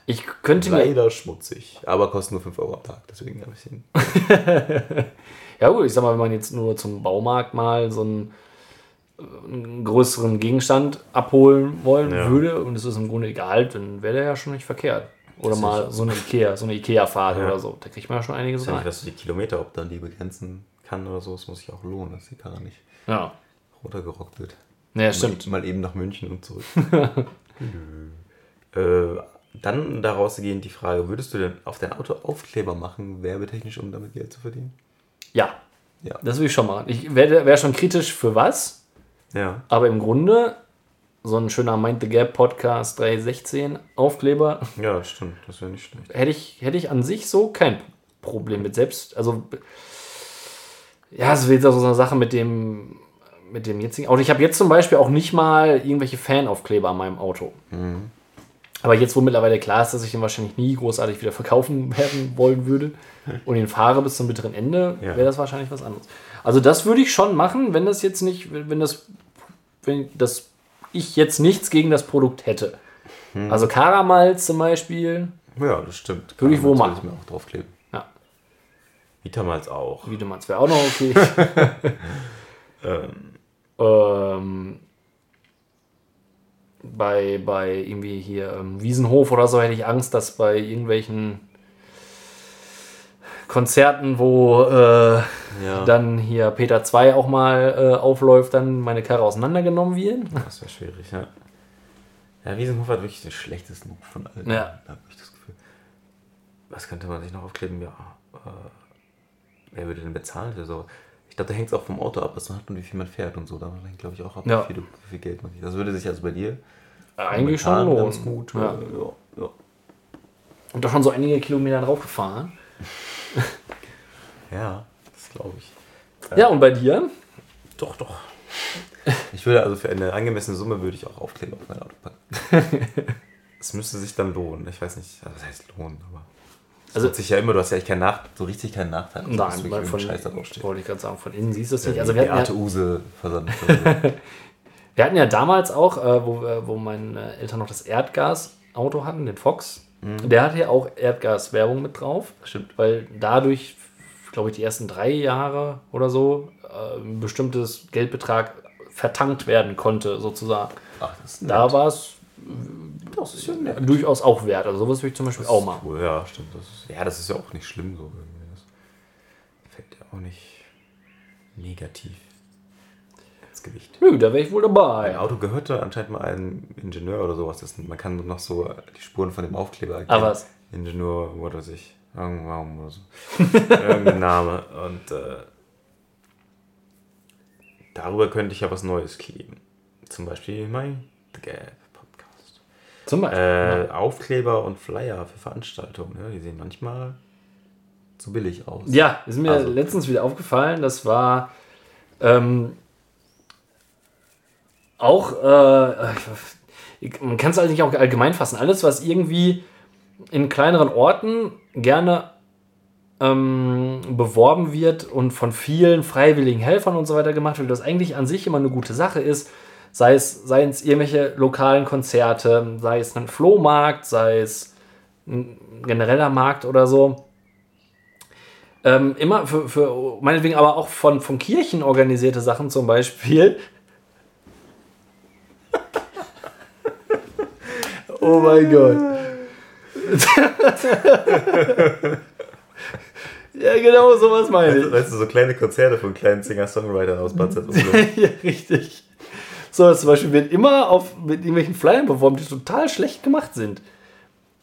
Ich könnte mir. leider schmutzig. Aber kostet nur 5 Euro am Tag, deswegen ein bisschen. (laughs) Ja gut, ich sag mal, wenn man jetzt nur zum Baumarkt mal so einen, einen größeren Gegenstand abholen wollen Ja. würde und es ist im Grunde egal, dann wäre der ja schon nicht verkehrt. Oder mal so eine Ikea, so eine Ikea-Fahrt Ja. oder so. Da kriegt man ja schon einiges Ich rein. dass du die Kilometer, ob dann die begrenzen kann oder so, es muss sich auch lohnen, dass die Karre nicht Ja. runtergerockt wird. Ja, stimmt. Mal eben nach München und zurück. (laughs) äh, dann daraus gehend die Frage, würdest du denn auf dein Auto Aufkleber machen, werbetechnisch, um damit Geld zu verdienen? Ja, Ja. das will ich schon machen. Ich wäre wär schon kritisch für was, Ja. aber im Grunde so ein schöner Mind the Gap Podcast 316 Aufkleber Ja, stimmt. Das wäre nicht schlecht. hätte ich, hätte ich an sich so kein Problem mit selbst. Also, ja, es wird so eine Sache mit dem, mit dem jetzigen Auto. Ich habe jetzt zum Beispiel auch nicht mal irgendwelche Fanaufkleber an meinem Auto. Aber jetzt, wo mittlerweile klar ist, dass ich den wahrscheinlich nie großartig wieder verkaufen (laughs) werden wollen würde und ihn fahre bis zum bitteren Ende, Ja. wäre das wahrscheinlich was anderes. Also das würde ich schon machen, wenn das jetzt nicht, wenn das, wenn das ich jetzt nichts gegen das Produkt hätte. Also Karamalz zum Beispiel, Ja, das stimmt. Würde ich wohl machen. mir auch draufkleben. ja, Vitamals auch. Wiedemanns wäre auch noch okay. Ähm, (laughs) ähm, bei, bei irgendwie hier ähm, Wiesenhof oder so hätte ich Angst, dass bei irgendwelchen Konzerten, wo äh, ja, dann hier Peter 2 auch mal äh, aufläuft, dann meine Karre auseinandergenommen wird. das wäre schwierig, ja. Ja, Wiesenhof hat wirklich den schlechtesten Ruf von allen. Ja. Da habe ich das Gefühl. Was könnte man sich noch aufkleben? Ja, äh, wer würde denn bezahlen für so? Ich glaube, da hängt es auch vom Auto ab, was man hat und wie viel man fährt und so. Da hängt, glaube ich, auch ab, Ja. wie, viel, wie viel Geld man kriegt. Das würde sich also bei dir Eigentlich schon lohnen. ganz gut. Ja. äh, ja, ja. Und doch schon so einige Kilometer drauf gefahren. (laughs) ja, das glaube ich. Ja, und bei dir? Doch, doch. Ich würde also für eine angemessene Summe würde ich auch Aufkleber auf mein Auto packen. (laughs) Es müsste sich dann lohnen. Ich weiß nicht, also das heißt lohnen, aber. Es Also- sich ja immer, du hast ja eigentlich keinen Nach so richtig keinen Nachteil. Also, Nein, weil von, Scheiß da draufsteht. wollte ich gerade sagen, von innen siehst du es nicht. Ja, Also die wir hatten, ja, Use (laughs) Versand. Wir hatten ja damals auch, äh, wo, äh, wo meine Eltern noch das Erdgas-Auto hatten, den Fox. Der hatte ja auch Erdgas-Werbung mit drauf. Stimmt. Weil dadurch, glaube ich, die ersten drei Jahre oder so äh, ein bestimmtes Geldbetrag vertankt werden konnte, sozusagen. Ach, das ist Da war es das ist ja nett. durchaus auch wert. Also sowas würde ich zum Beispiel auch machen. Cool, ja, stimmt. Das ist, ja, das ist ja auch nicht schlimm so. irgendwie. Das fällt ja auch nicht negativ Gewicht. Nö, da wäre ich wohl Ein dabei. Auto gehörte anscheinend mal einem Ingenieur oder sowas. Das, man kann noch so die Spuren von dem Aufkleber erkennen. Ah, was? Ingenieur, was weiß ich. Irgendwann oder so. (laughs) Irgendein Name. Und äh, darüber könnte ich ja was Neues kleben. Zum Beispiel mein The Gap Podcast. Zum Beispiel. Äh, Aufkleber und Flyer für Veranstaltungen. Ne? Die sehen manchmal zu billig aus. Ja, ist mir Also- letztens wieder aufgefallen. Das war ähm, auch, äh, man kann es halt nicht auch allgemein fassen. Alles, was irgendwie in kleineren Orten gerne ähm, beworben wird und von vielen freiwilligen Helfern und so weiter gemacht wird, das eigentlich an sich immer eine gute Sache ist. Sei es, seien es irgendwelche lokalen Konzerte, sei es ein Flohmarkt, sei es ein genereller Markt oder so ähm, immer für, für meinetwegen aber auch von, von Kirchen organisierte Sachen zum Beispiel. Oh mein Gott. (laughs) ja, genau, sowas meine ich. Weißt du, so kleine Konzerte von kleinen Singer-Songwritern aus Bad (laughs) ja, richtig. So, zum Beispiel wird immer auf, mit irgendwelchen Flyern beworben, die total schlecht gemacht sind.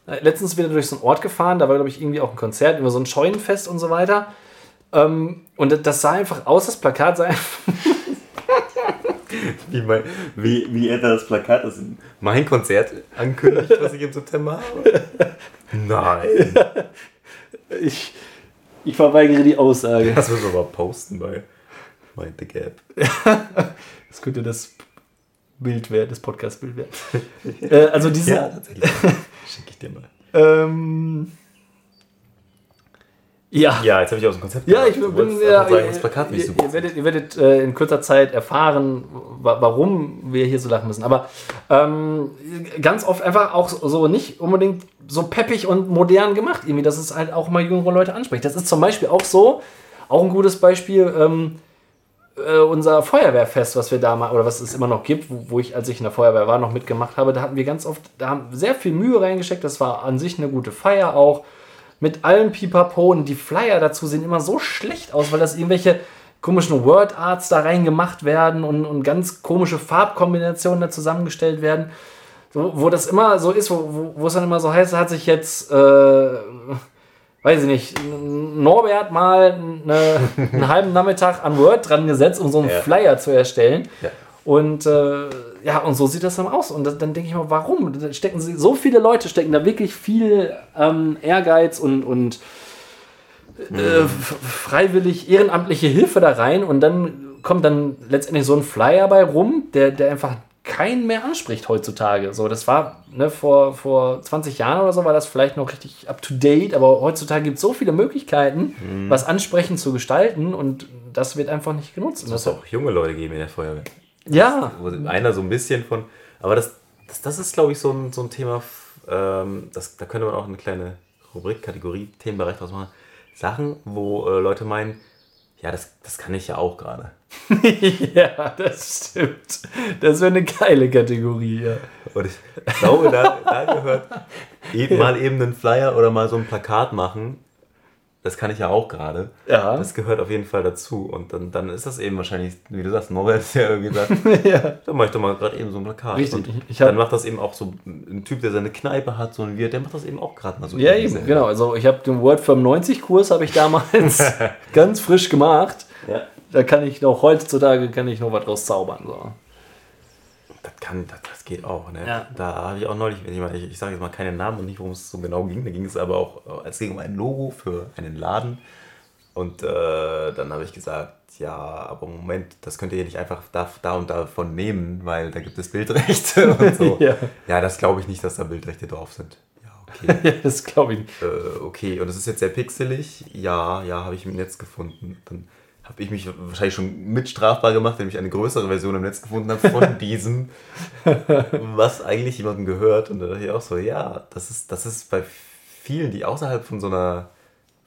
Äh, Letztens wieder durch so einen Ort gefahren, da war, glaube ich, irgendwie auch ein Konzert, über so ein Scheunenfest und so weiter. Ähm, und das- das sah einfach aus, das Plakat sah (laughs) einfach (laughs) Wie, mein, wie, wie er das Plakat ist. Mein Konzert ankündigt, was ich im September habe. Nein. (laughs) Ich, ich verweigere die Aussage. Das müssen wir mal posten bei Mind the Gap. Das könnte das Bild werden, das Podcast-Bild werden. äh, also diese. Ja, tatsächlich. (laughs) Schicke ich dir mal. Ähm, ja. Ja, jetzt habe ich aus dem Konzept Ja, ich Du bin wolltest ja, sagen, ihr, das Plakat nicht ihr, ihr werdet, ihr werdet äh, in kurzer Zeit erfahren, wa warum wir hier so lachen müssen. Aber ähm, ganz oft einfach auch so nicht unbedingt so peppig und modern gemacht, irgendwie, dass es halt auch mal jüngere Leute anspricht. Das ist zum Beispiel auch so, auch ein gutes Beispiel, ähm, äh, unser Feuerwehrfest, was wir da mal, oder was es immer noch gibt, wo, wo ich, als ich in der Feuerwehr war, noch mitgemacht habe, da hatten wir ganz oft, da haben sehr viel Mühe reingesteckt. Das war an sich eine gute Feier auch. Mit allem Pipapo und die Flyer dazu sehen immer so schlecht aus, weil das irgendwelche komischen Word Arts da reingemacht werden und, und ganz komische Farbkombinationen da zusammengestellt werden. So, wo das immer so ist, wo, wo, wo es dann immer so heißt, hat sich jetzt, äh, weiß ich nicht, Norbert mal eine, einen halben Nachmittag an Word dran gesetzt, um so einen Ja. Flyer zu erstellen. Ja. Und äh, ja, und so sieht das dann aus. Und das, dann denke ich mal, warum? Da stecken sie, so viele Leute stecken da wirklich viel ähm, Ehrgeiz und, und äh, f- freiwillig ehrenamtliche Hilfe da rein und dann kommt dann letztendlich so ein Flyer bei rum, der, der einfach keinen mehr anspricht heutzutage. So, das war ne, vor, vor 20 Jahren oder so, war das vielleicht noch richtig up to date, aber heutzutage gibt es so viele Möglichkeiten, was ansprechend zu gestalten und das wird einfach nicht genutzt. Es muss auch junge Leute geben in der Feuerwehr. Ja, Wo einer so ein bisschen von. Aber das, das, das ist, glaube ich, so ein, so ein Thema, ähm, das, da könnte man auch eine kleine Rubrik, Kategorie, Themenbereich draus machen. Sachen, wo äh, Leute meinen, ja, das, das kann ich ja auch gerade. (laughs) ja, das stimmt. Das wäre eine geile Kategorie, ja. Und ich glaube, da, da gehört (laughs) eben mal eben einen Flyer oder mal so ein Plakat machen. Das kann ich ja auch gerade. Ja. Das gehört auf jeden Fall dazu. Und dann, dann ist das eben wahrscheinlich, wie du sagst, Norbert (laughs) hat (laughs) ja irgendwie gesagt, ja. dann mach ich doch mal gerade eben so ein Plakat. Richtig. Und Ich- hab- dann macht das eben auch so ein Typ, der seine Kneipe hat, so ein Wirt, der macht das eben auch gerade mal so. Ja, eben, selber. genau. Also ich habe den Word 95 Kurs habe ich damals (laughs) ganz frisch gemacht. Ja. Da kann ich noch heutzutage kann ich noch was draus zaubern. So. Das kann, das, das geht auch, ne? Ja. Da habe ich auch neulich, ich, ich, sage jetzt mal keinen Namen und nicht, worum es so genau ging. Da ging es aber auch, es ging um ein Logo für einen Laden. Und äh, dann habe ich gesagt, ja, aber Moment, das könnt ihr nicht einfach da, da und davon nehmen, weil da gibt es Bildrechte (laughs) und so. Ja. ja, das glaube ich nicht, dass da Bildrechte drauf sind. Ja, okay. (laughs) Das glaube ich nicht. äh, okay, und es ist jetzt sehr pixelig. Ja, ja, habe ich im Netz gefunden. Dann habe ich mich wahrscheinlich schon mit strafbar gemacht, wenn ich eine größere Version im Netz gefunden habe von (laughs) diesem, was eigentlich jemandem gehört. Und da dachte ich auch so, ja, das ist, das ist bei vielen, die außerhalb von so einer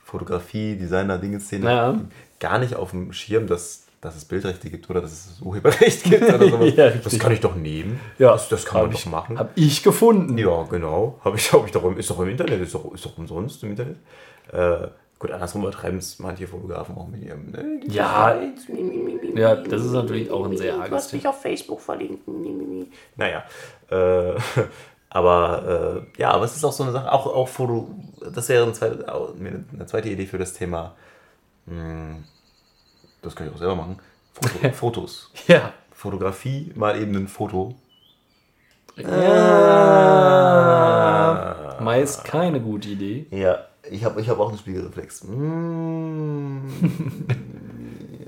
Fotografie, Designer, Dinge-Szene Ja. gar nicht auf dem Schirm, dass, dass es Bildrechte gibt oder dass es Urheberrecht gibt (laughs) oder sowas. Ja, das kann ich doch nehmen. Ja, das, das kann man hab doch ich, machen. Habe ich gefunden. Ja, genau. Habe ich, hab ich doch im, ist doch im Internet, ist doch, ist doch umsonst im Internet. Äh, gut, andersrum übertreiben es manche Fotografen auch mit ihrem. Ne, Ja. Ja, das ist natürlich auch ein sehr arges Du hast mich auf Facebook verlinkt. Naja. Äh, (laughs) aber äh, ja, aber es ist auch so eine Sache, auch, auch Foto, das wäre ein zweit, auch eine zweite Idee für das Thema. Hm, das kann ich auch selber machen. Foto, (laughs) Fotos. Ja. Fotografie mal eben ein Foto. Ja. Meist keine gute Idee. Ja, ich habe ich hab auch einen Spiegelreflex. Mm. (laughs)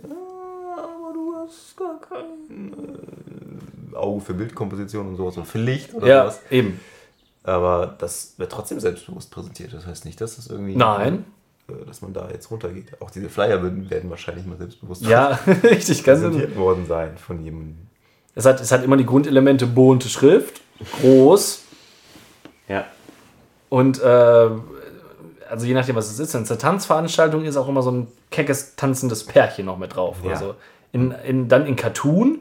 ja, aber du hast gar kein äh, Auge für Bildkomposition und sowas und für Licht oder Ja, sowas. eben. Aber das wird trotzdem selbstbewusst präsentiert. Das heißt nicht, dass das irgendwie. Nein. äh, Dass man da jetzt runtergeht. Auch diese Flyer werden, wahrscheinlich mal selbstbewusst Ja, (laughs) (laughs) richtig, ganz präsentiert worden sein von jemandem. Es hat, es hat immer die Grundelemente bunte Schrift, groß Ja. Und äh, also je nachdem, was es ist, wenn es eine Tanzveranstaltung ist, auch immer so ein keckes, tanzendes Pärchen noch mit drauf. Ja. Also in, in, dann in Cartoon.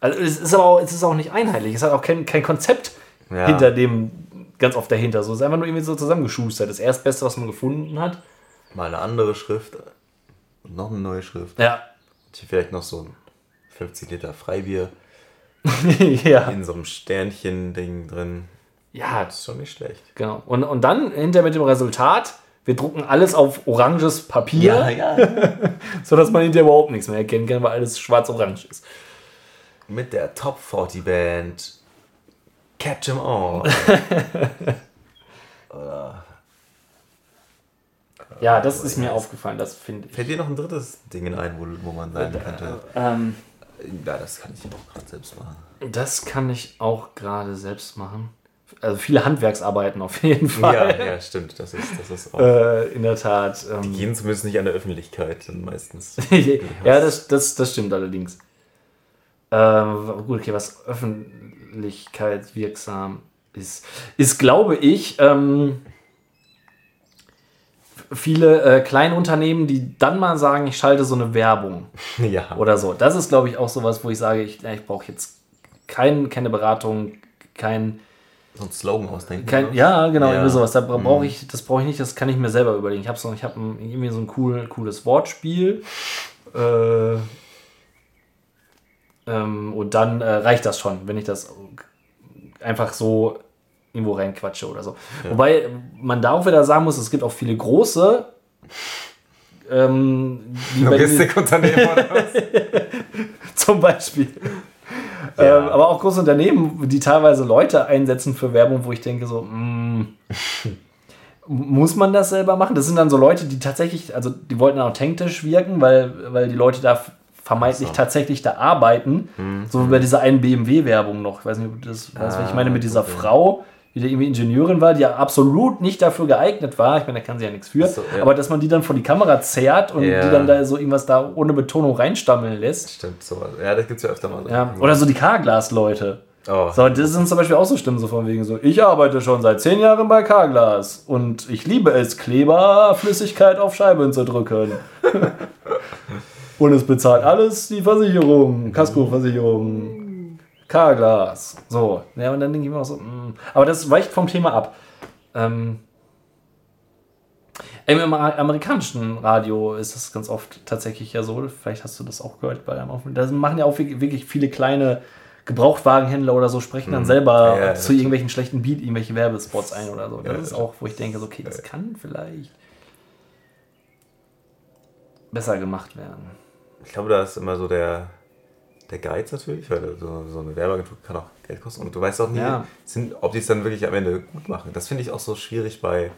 Also es ist aber auch, es ist auch nicht einheitlich. Es hat auch kein, kein Konzept Ja. hinter dem, ganz oft dahinter. So, es ist einfach nur irgendwie so zusammengeschustert. Das Erstbeste, was man gefunden hat. Mal eine andere Schrift. Und noch eine neue Schrift. Ja. Und hier vielleicht noch so ein 50 Liter Freibier (laughs) ja. in so einem Sternchen-Ding drin. Ja, Das ist schon nicht schlecht. genau. Und, und dann hinter mit dem Resultat, wir drucken alles auf oranges Papier. ja. (laughs) so dass man hinterher überhaupt nichts mehr erkennen kann, weil alles schwarz-orange ist. Mit der Top 40 Band Catch 'em All. (laughs) Ja, das ist mir aufgefallen, das finde ich. Fällt dir noch ein drittes Ding ein, wo, wo man sein könnte? Ähm, Ja, das kann ich auch gerade selbst machen. das kann ich auch gerade selbst machen. Also viele Handwerksarbeiten auf jeden Fall. Ja, ja, stimmt. Das ist, das ist auch. Äh, in der Tat. Die Ähm, gehen zumindest nicht an der Öffentlichkeit dann meistens. (laughs) ja, das, das, das stimmt allerdings. Ähm, gut, okay, was öffentlichkeitswirksam ist, ist, glaube ich, ähm, viele äh, Kleinunternehmen, die dann mal sagen, ich schalte so eine Werbung. (laughs) ja. oder so. Das ist, glaube ich, auch sowas, wo ich sage, ich, ich brauche jetzt kein, keine Beratung, kein, so ein Slogan ausdenken. kein ja, genau, Ja. irgendwie sowas. Da bra- brauche ich, das brauche ich nicht, das kann ich mir selber überlegen. Ich habe so, ich habe ein- irgendwie so ein cool, cooles Wortspiel. Äh, ähm, und dann äh, reicht das schon, wenn ich das einfach so irgendwo reinquatsche oder so. Wobei man da auch wieder sagen muss, es gibt auch viele große, ähm, (laughs) Logistikunternehmen oder was? (laughs) zum Beispiel. Ja. Ähm, aber auch große Unternehmen, die teilweise Leute einsetzen für Werbung, wo ich denke so, mm, muss man das selber machen? Das sind dann so Leute, die tatsächlich, also die wollten authentisch wirken, weil, weil die Leute da vermeintlich so. tatsächlich da arbeiten. So wie bei dieser einen BMW-Werbung noch. Ich weiß nicht, ob du das weißt, was ich Ah, meine, mit dieser okay. Frau, die da irgendwie Ingenieurin war, die ja absolut nicht dafür geeignet war. Ich meine, da kann sie ja nichts für. So, ja. Aber dass man die dann vor die Kamera zerrt und Ja. die dann da so irgendwas da ohne Betonung reinstammeln lässt. Stimmt, sowas. Ja, das gibt es ja öfter mal. so. Ja, oder so die Carglass-Leute. Oh. So, das sind zum Beispiel auch so Stimmen, so von wegen so, ich arbeite schon seit zehn Jahren bei Carglass und ich liebe es, Kleberflüssigkeit auf Scheiben zu drücken. (laughs) und es bezahlt alles die Versicherung, Kaskoversicherung, Carglass. So, ja, und dann denke ich mir auch so, mm. aber das weicht vom Thema ab. Ähm, im Amer- amerikanischen Radio ist das ganz oft tatsächlich ja so. Vielleicht hast du das auch gehört bei einem Aufnehmen. Da machen ja auch wirklich viele kleine Gebrauchtwagenhändler oder so, sprechen dann selber Ja, ja, zu irgendwelchen schlechten Beat, irgendwelche Werbespots ein oder so. Das Ja, ist auch, wo ich denke, okay, das kann vielleicht besser gemacht werden. Ich glaube, da ist immer so der, der Geiz natürlich, weil so, so eine Werbeagentur kann auch Geld kosten. Und du weißt auch nie, Ja. sind, ob die es dann wirklich am Ende gut machen. Das finde ich auch so schwierig bei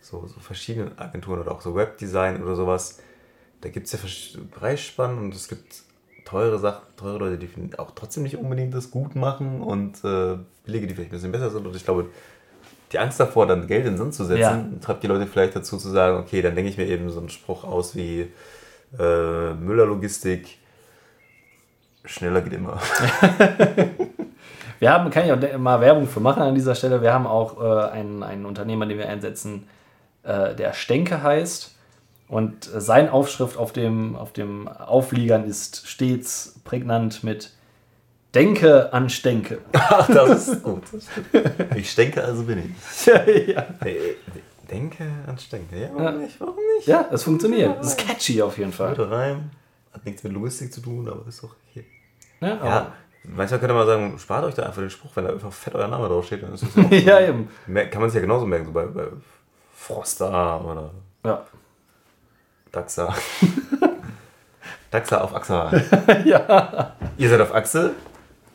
so, so verschiedenen Agenturen oder auch so Webdesign oder sowas. Da gibt es ja Preisspannen und es gibt teure Sachen, teure Leute, die auch trotzdem nicht unbedingt das gut machen und äh, billige, die vielleicht ein bisschen besser sind. Und ich glaube, die Angst davor, dann Geld in den Sand zu setzen, Ja. treibt die Leute vielleicht dazu zu sagen, okay, dann denke ich mir eben so einen Spruch aus wie äh, Müller Logistik, schneller geht immer. (laughs) Wir haben, kann ich auch mal Werbung für machen an dieser Stelle. Wir haben auch äh, einen, einen Unternehmer, den wir einsetzen, äh, der Stenke heißt. Und äh, sein Aufschrift auf dem, auf dem Aufliegern ist stets prägnant mit Denke an Stenke. (laughs) Ach, das ist gut. Ich denke, also bin ich. (laughs) ja. Hey, denke an Stenke. Ja, warum nicht? Warum nicht? ja, es funktioniert. Das ist catchy auf jeden Fall. Guter Reim. Hat nichts mit Logistik zu tun, aber ist auch okay. Ja, aber- Ja, manchmal könnte man sagen, spart euch da einfach den Spruch, wenn da einfach fett euer Name draufsteht. Dann ist das (laughs) auch ja, eben. Kann man sich ja genauso merken, so bei, bei Froster oder Ja. Daxa. (laughs) Daxa auf Axa. (laughs) ja. Ihr seid auf Achse,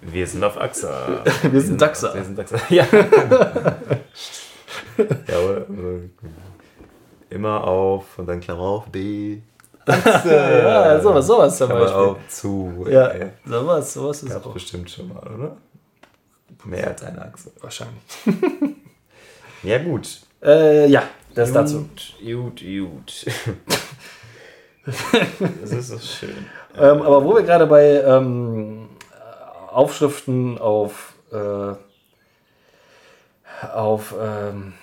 wir sind auf Axa. Wir sind Daxa. Wir sind Daxa. Ja. ja aber, äh, immer auf und dann Klammer auf D. (laughs) Ja, sowas, sowas zum Klammer Beispiel. auf zu. Ja, Ey, sowas, sowas ist Gab's auch bestimmt schon mal, oder? Mehr als eine Achse. wahrscheinlich. (laughs) Ja, gut. Äh, ja, das dazu. Gut, gut. (laughs) das ist so schön. Ähm, aber wo wir gerade bei ähm, Aufschriften auf, äh, auf ähm,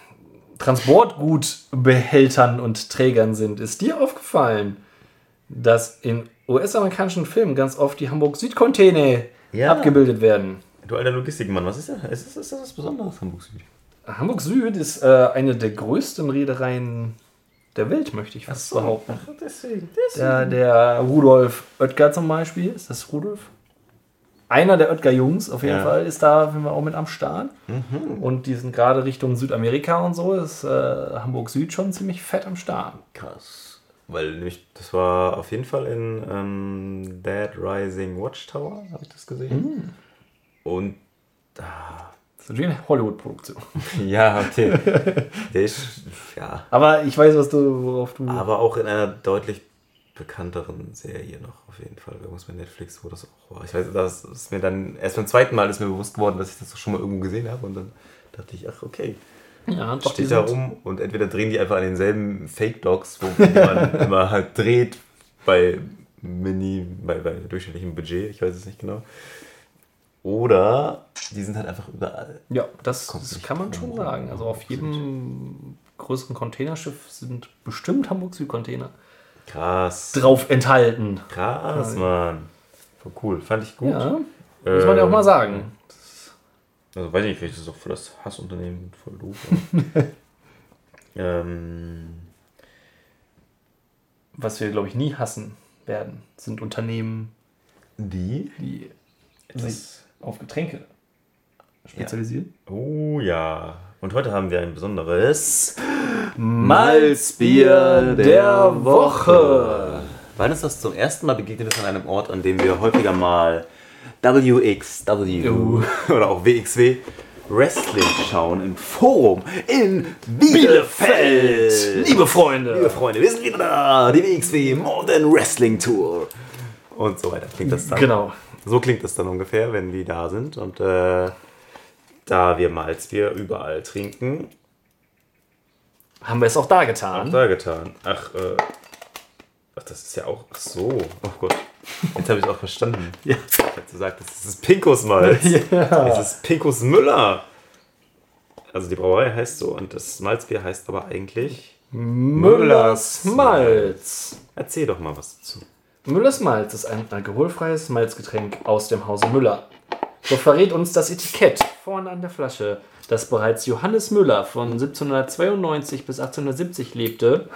Transportgutbehältern und Trägern sind, ist dir aufgefallen, dass in US-amerikanischen Filmen ganz oft die Hamburg-Süd-Container Ja. abgebildet werden? Du alter Logistikmann, was ist das? Ist das, ist das was Besonderes, Hamburg Süd? Hamburg Süd ist äh, eine der größten Reedereien der Welt, möchte ich fast behaupten. Ach, deswegen, Der, der Rudolf Oetker zum Beispiel, ist das Rudolf? Einer der Oetker-Jungs auf jeden Ja. Fall ist da sind wir auch mit am Start. Und die sind gerade Richtung Südamerika und so, ist äh, Hamburg Süd schon ziemlich fett am Start. Krass. Weil nämlich, das war auf jeden Fall in ähm, Dead Rising Watchtower, habe ich das gesehen. Und Das ist eine Hollywood-Produktion. (laughs) ja, okay. (laughs) Der ist, ja. Aber ich weiß, was du, worauf du. Aber auch in einer deutlich bekannteren Serie noch, auf jeden Fall. Irgendwas bei Netflix, wo das auch war. Ich weiß, das ist mir dann, erst beim zweiten Mal ist mir bewusst geworden, dass ich das schon mal irgendwo gesehen habe. Und dann dachte ich, ach, okay. Ja, die steht da rum und entweder drehen die einfach an denselben Fake-Dogs, wo (laughs) man immer halt dreht bei Mini, bei, bei durchschnittlichem Budget, ich weiß es nicht genau. Oder die sind halt einfach überall. Ja, das, das kann man schon sagen. Also auf jedem größeren Containerschiff sind bestimmt Hamburg-Süd-Container Krass. drauf enthalten. Krass, Mann. Voll cool. Fand ich gut. Ja, muss man ja auch mal sagen. Also weiß ich nicht, vielleicht ist das auch für das Hassunternehmen voll (laughs) doof. ähm, Was wir, glaube ich, nie hassen werden, sind Unternehmen, die? die Das- sich auf Getränke spezialisieren. Oh ja. Und heute haben wir ein besonderes (gasps) Malzbier der Woche. Wann ist das zum ersten Mal begegnet ist an einem Ort, an dem wir häufiger mal WXW Uh. oder auch WXW Wrestling schauen im Forum in Bielefeld. Liebe Freunde. Liebe Freunde, wir sind wieder da. Die WXW Modern Wrestling Tour. Und so weiter. Klingt das dann? Genau. So klingt das dann ungefähr, wenn die da sind. Und äh, da wir Malzbier überall trinken, Haben wir es auch da getan. da getan. Ach, äh, ach, das ist ja auch. Ach so. Oh Gott. Jetzt habe ich auch verstanden. (laughs) Ja. Ich habe gesagt, das ist Pinkus Malz. Es (laughs) ist Pinkus Müller. Also die Brauerei heißt so und das Malzbier heißt aber eigentlich. Müllers Malz. Erzähl doch mal was dazu. Müllers Malz ist ein alkoholfreies Malzgetränk aus dem Hause Müller. So verrät uns das Etikett vorne an der Flasche, dass bereits Johannes Müller von 1792 bis 1870 lebte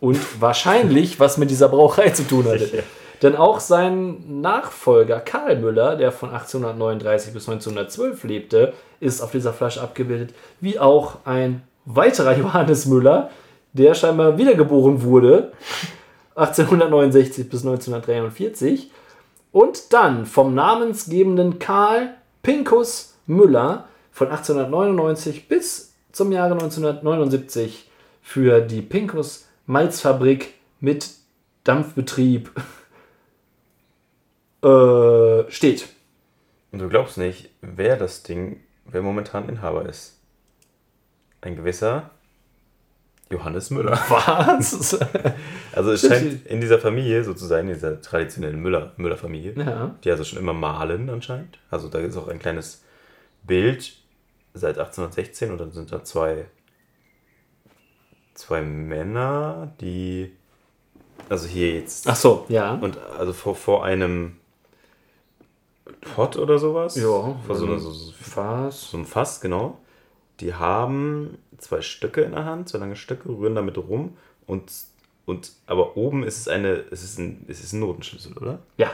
und wahrscheinlich was mit dieser Brauerei zu tun hatte. Denn auch sein Nachfolger Karl Müller, der von 1839 bis 1912 lebte, ist auf dieser Flasche abgebildet, wie auch ein weiterer (laughs) Johannes Müller, der scheinbar wiedergeboren wurde (laughs) 1869 bis 1943 und dann vom namensgebenden Karl Pinkus Müller von 1899 bis zum Jahre 1979 für die Pinkus Malzfabrik mit Dampfbetrieb (laughs) äh, steht. Und du glaubst nicht, wer das Ding, wer momentan Inhaber ist. Ein gewisser Johannes Müller. (laughs) Was? Also es scheint in dieser Familie so zu sein, in dieser traditionellen Müller- Müller-Familie, ja. die also schon immer malen anscheinend. Also da ist auch ein kleines Bild seit 1816 und dann sind da zwei, zwei Männer, die, also hier jetzt, Ach so, ja. und also vor, vor einem Pot oder sowas. Ja, vor so, so, so Was? so ein Fass, genau. Die haben zwei Stöcke in der Hand, zwei lange Stöcke, rühren damit rum und, und aber oben ist es eine, es ist ein, es ist ein Notenschlüssel, oder? Ja,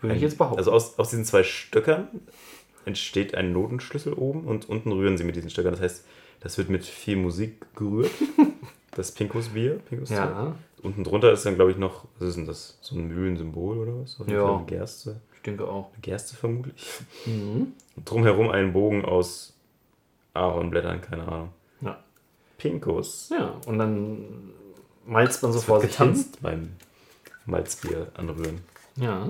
würde ich jetzt behaupten. Also aus, aus diesen zwei Stöckern entsteht ein Notenschlüssel oben und unten rühren sie mit diesen Stöckern. Das heißt, das wird mit viel Musik gerührt. (laughs) Das Pinkus Bier, Pinkus Ja. Unten drunter ist dann, glaube ich, noch, was ist denn das? So ein Mühlensymbol oder was? Auf jeden Ja. Fall Eine Gerste. Ich denke auch. Eine Gerste vermutlich. Mhm. Und drumherum einen Bogen aus Ahornblättern, keine Ahnung. Ja. Pinkus. Ja, und dann malzt man so vor sich hin. getanzt beim Malzbier anrühren. Ja.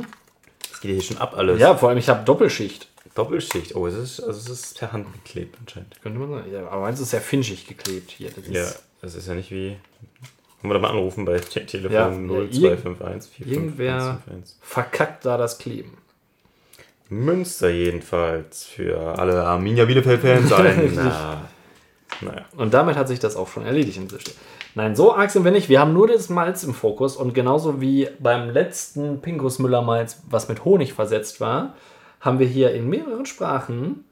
Das geht hier schon ab alles. ja, vor allem ich habe Doppelschicht. Doppelschicht. Oh, es ist, also es ist per Hand geklebt anscheinend. Könnte man sagen. Ja, aber meins ist ja finchig geklebt hier. Das Ja, es ist ja nicht wie. Wollen wir da mal anrufen bei Te Telefon Ja, ja, 0251 irgendwer- 451. verkackt da das Kleben. Münster jedenfalls für alle Arminia Bielefeld-Fans. (laughs) Ein, na, naja. Und damit hat sich das auch schon erledigt dieser Stelle. Nein, so arg sind wir nicht. Wir haben nur das Malz im Fokus und genauso wie beim letzten Pinkus Müller Malz, was mit Honig versetzt war, haben wir hier in mehreren Sprachen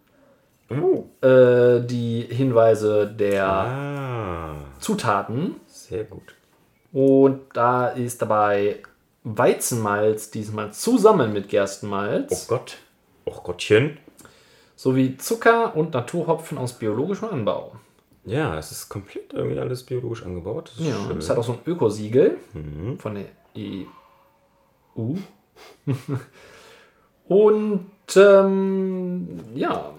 Oh. äh, die Hinweise der Ah, Zutaten. sehr gut. Und da ist dabei Weizenmalz diesmal zusammen mit Oh Gerstenmalz, Gott. Oh Gottchen. sowie Zucker und Naturhopfen aus biologischem Anbau. Ja, es ist komplett irgendwie alles biologisch angebaut. Das ist Ja, schön. es hat auch so ein Ökosiegel Mhm. von der EU. (laughs) Und ähm, ja,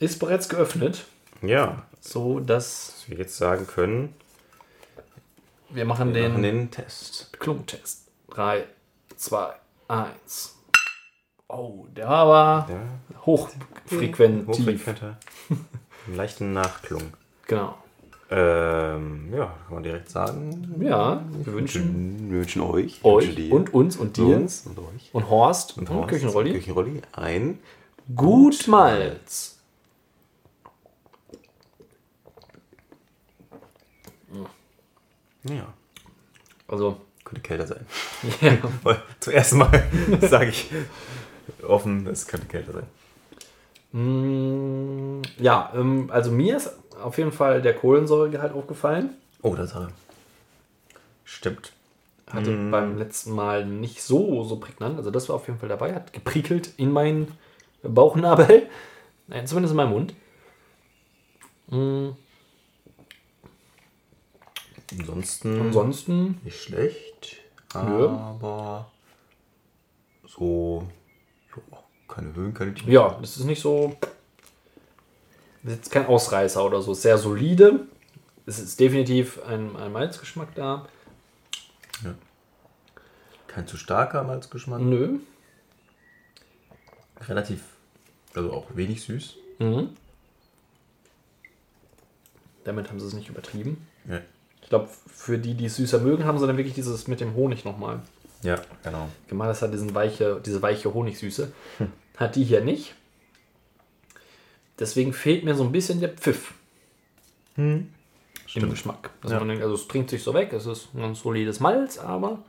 ist bereits geöffnet, ja, so dass dass wir jetzt sagen können, wir machen wir den, machen den Test. Klungtest. 3, 2, 1. Oh, der war aber Ja, hochfrequentiv. hochfrequenter. Einen leichten Nachklung. Genau. Ähm, ja, kann man direkt sagen. Ja, wir wünschen Wir wünschen euch, euch wünschen und uns und dir uns und euch und Horst und, Horst Küchenrolli und Küchenrolli ein gut Malz. Ja, Also, könnte kälter sein. (laughs) ja. (laughs) Weil Zum ersten Mal (laughs) sage ich offen, es könnte kälter sein. Mm, ja, ähm, also mir ist auf jeden Fall der Kohlensäuregehalt aufgefallen. Oh, das hat er. Stimmt. Hatte Mm. beim letzten Mal nicht so, so prägnant. Also das war auf jeden Fall dabei. Hat geprickelt in meinen Bauchnabel. Nein, zumindest in meinem Mund. Ansonsten ansonsten, nicht schlecht, aber so ja, keine Höhen, keine Tiefen. ja, das ist nicht so. Das ist jetzt kein Ausreißer oder so. Sehr solide. Es ist definitiv ein, ein Malzgeschmack da. Kein zu starker Malzgeschmack. Nö. Relativ, also auch wenig süß. Mhm. Damit haben sie es nicht übertrieben. Ja, Ich glaube, für die, die es süßer mögen, haben sie dann wirklich dieses mit dem Honig nochmal ja genau. gemacht. Das hat diesen weiche, diese weiche Honigsüße. Hat die hier nicht. Deswegen fehlt mir so ein bisschen der Pfiff im Geschmack. Dass Ja. man denkt, also es trinkt sich so weg, es ist ein ganz solides Malz, aber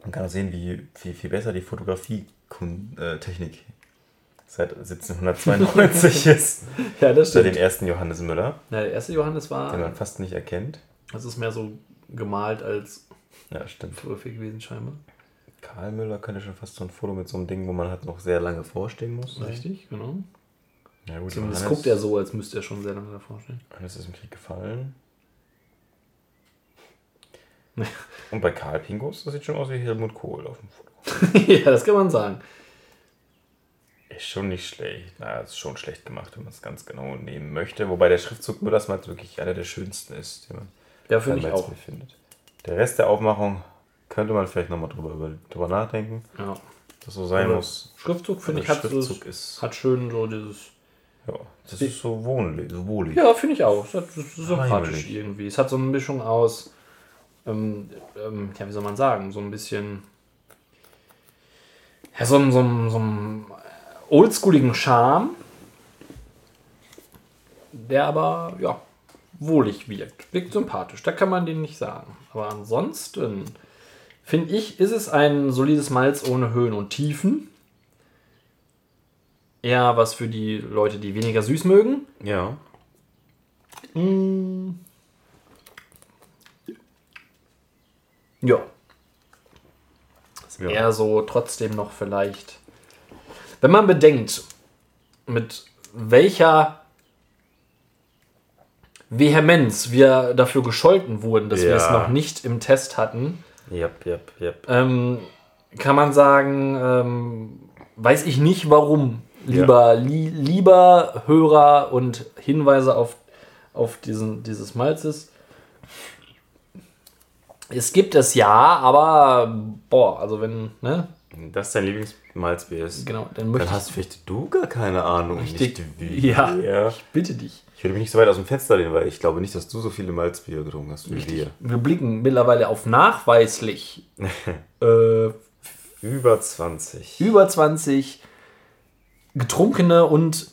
Man kann auch sehen, wie viel, viel besser die Fotografie-Technik seit 1792 ist. (laughs) ja, das Bei dem ersten Johannes Müller, Ja, der erste Johannes den war, man fast nicht erkennt. das ist mehr so gemalt als Ja, stimmt. Fotografie gewesen scheinbar. Karl Müller könnte schon fast so ein Foto mit so einem Ding, wo man halt noch sehr lange vorstehen muss. sein. Richtig, genau. Ja, gut, Zumindest guckt er so, als müsste er schon sehr lange davor stehen. Johannes ist im Krieg gefallen. (laughs) Und bei Karl Pingus, das sieht schon aus wie Helmut Kohl auf dem Foto. (laughs) ja, das kann man sagen. Ist schon nicht schlecht. Na, ist schon schlecht gemacht, wenn man es ganz genau nehmen möchte. Wobei der Schriftzug Müllers Malz wirklich einer der schönsten ist, den man Ja, finde ich auch. Findet. Der Rest der Aufmachung könnte man vielleicht nochmal drüber, über- drüber nachdenken, Ja. dass so sein Aber muss. Schriftzug finde Aber ich hat, Schriftzug ist- hat schön so dieses. Ja, das ist so wohnlich, so wohlig. Ja, finde ich auch. Es hat, das ist sympathisch Heimelig. irgendwie. Es hat so eine Mischung aus, ähm, ähm, ja, wie soll man sagen, so ein bisschen. Ja, so, ein- so, ein- so ein oldschooligen Charme, der aber, ja, wohlig wirkt. Wirkt sympathisch, da kann man den nicht sagen. Aber ansonsten, finde ich, ist es ein solides Malz ohne Höhen und Tiefen. Eher was für die Leute, die weniger süß mögen. Ja. Ja. ja. Eher so trotzdem noch vielleicht. Wenn man bedenkt, mit welcher Vehemenz wir dafür gescholten wurden, dass wir es Ja. noch nicht im Test hatten, Yep, yep, yep. ähm, kann man sagen, ähm, weiß ich nicht warum. Lieber, li lieber Hörer und Hinweise auf, auf diesen, dieses Malzes. Es gibt es ja, aber boah, also wenn, ne, Das dein Lieblingsmalzbier ist. genau, dann Dann hast vielleicht du gar keine Ahnung. Richtig. Nicht wie. Ja. ja. ich bitte dich. Ich würde mich nicht so weit aus dem Fenster lehnen, weil ich glaube nicht, dass du so viele Malzbier getrunken hast wie wir. Wir blicken mittlerweile auf nachweislich (laughs) äh, Über 20. über 20 getrunkene und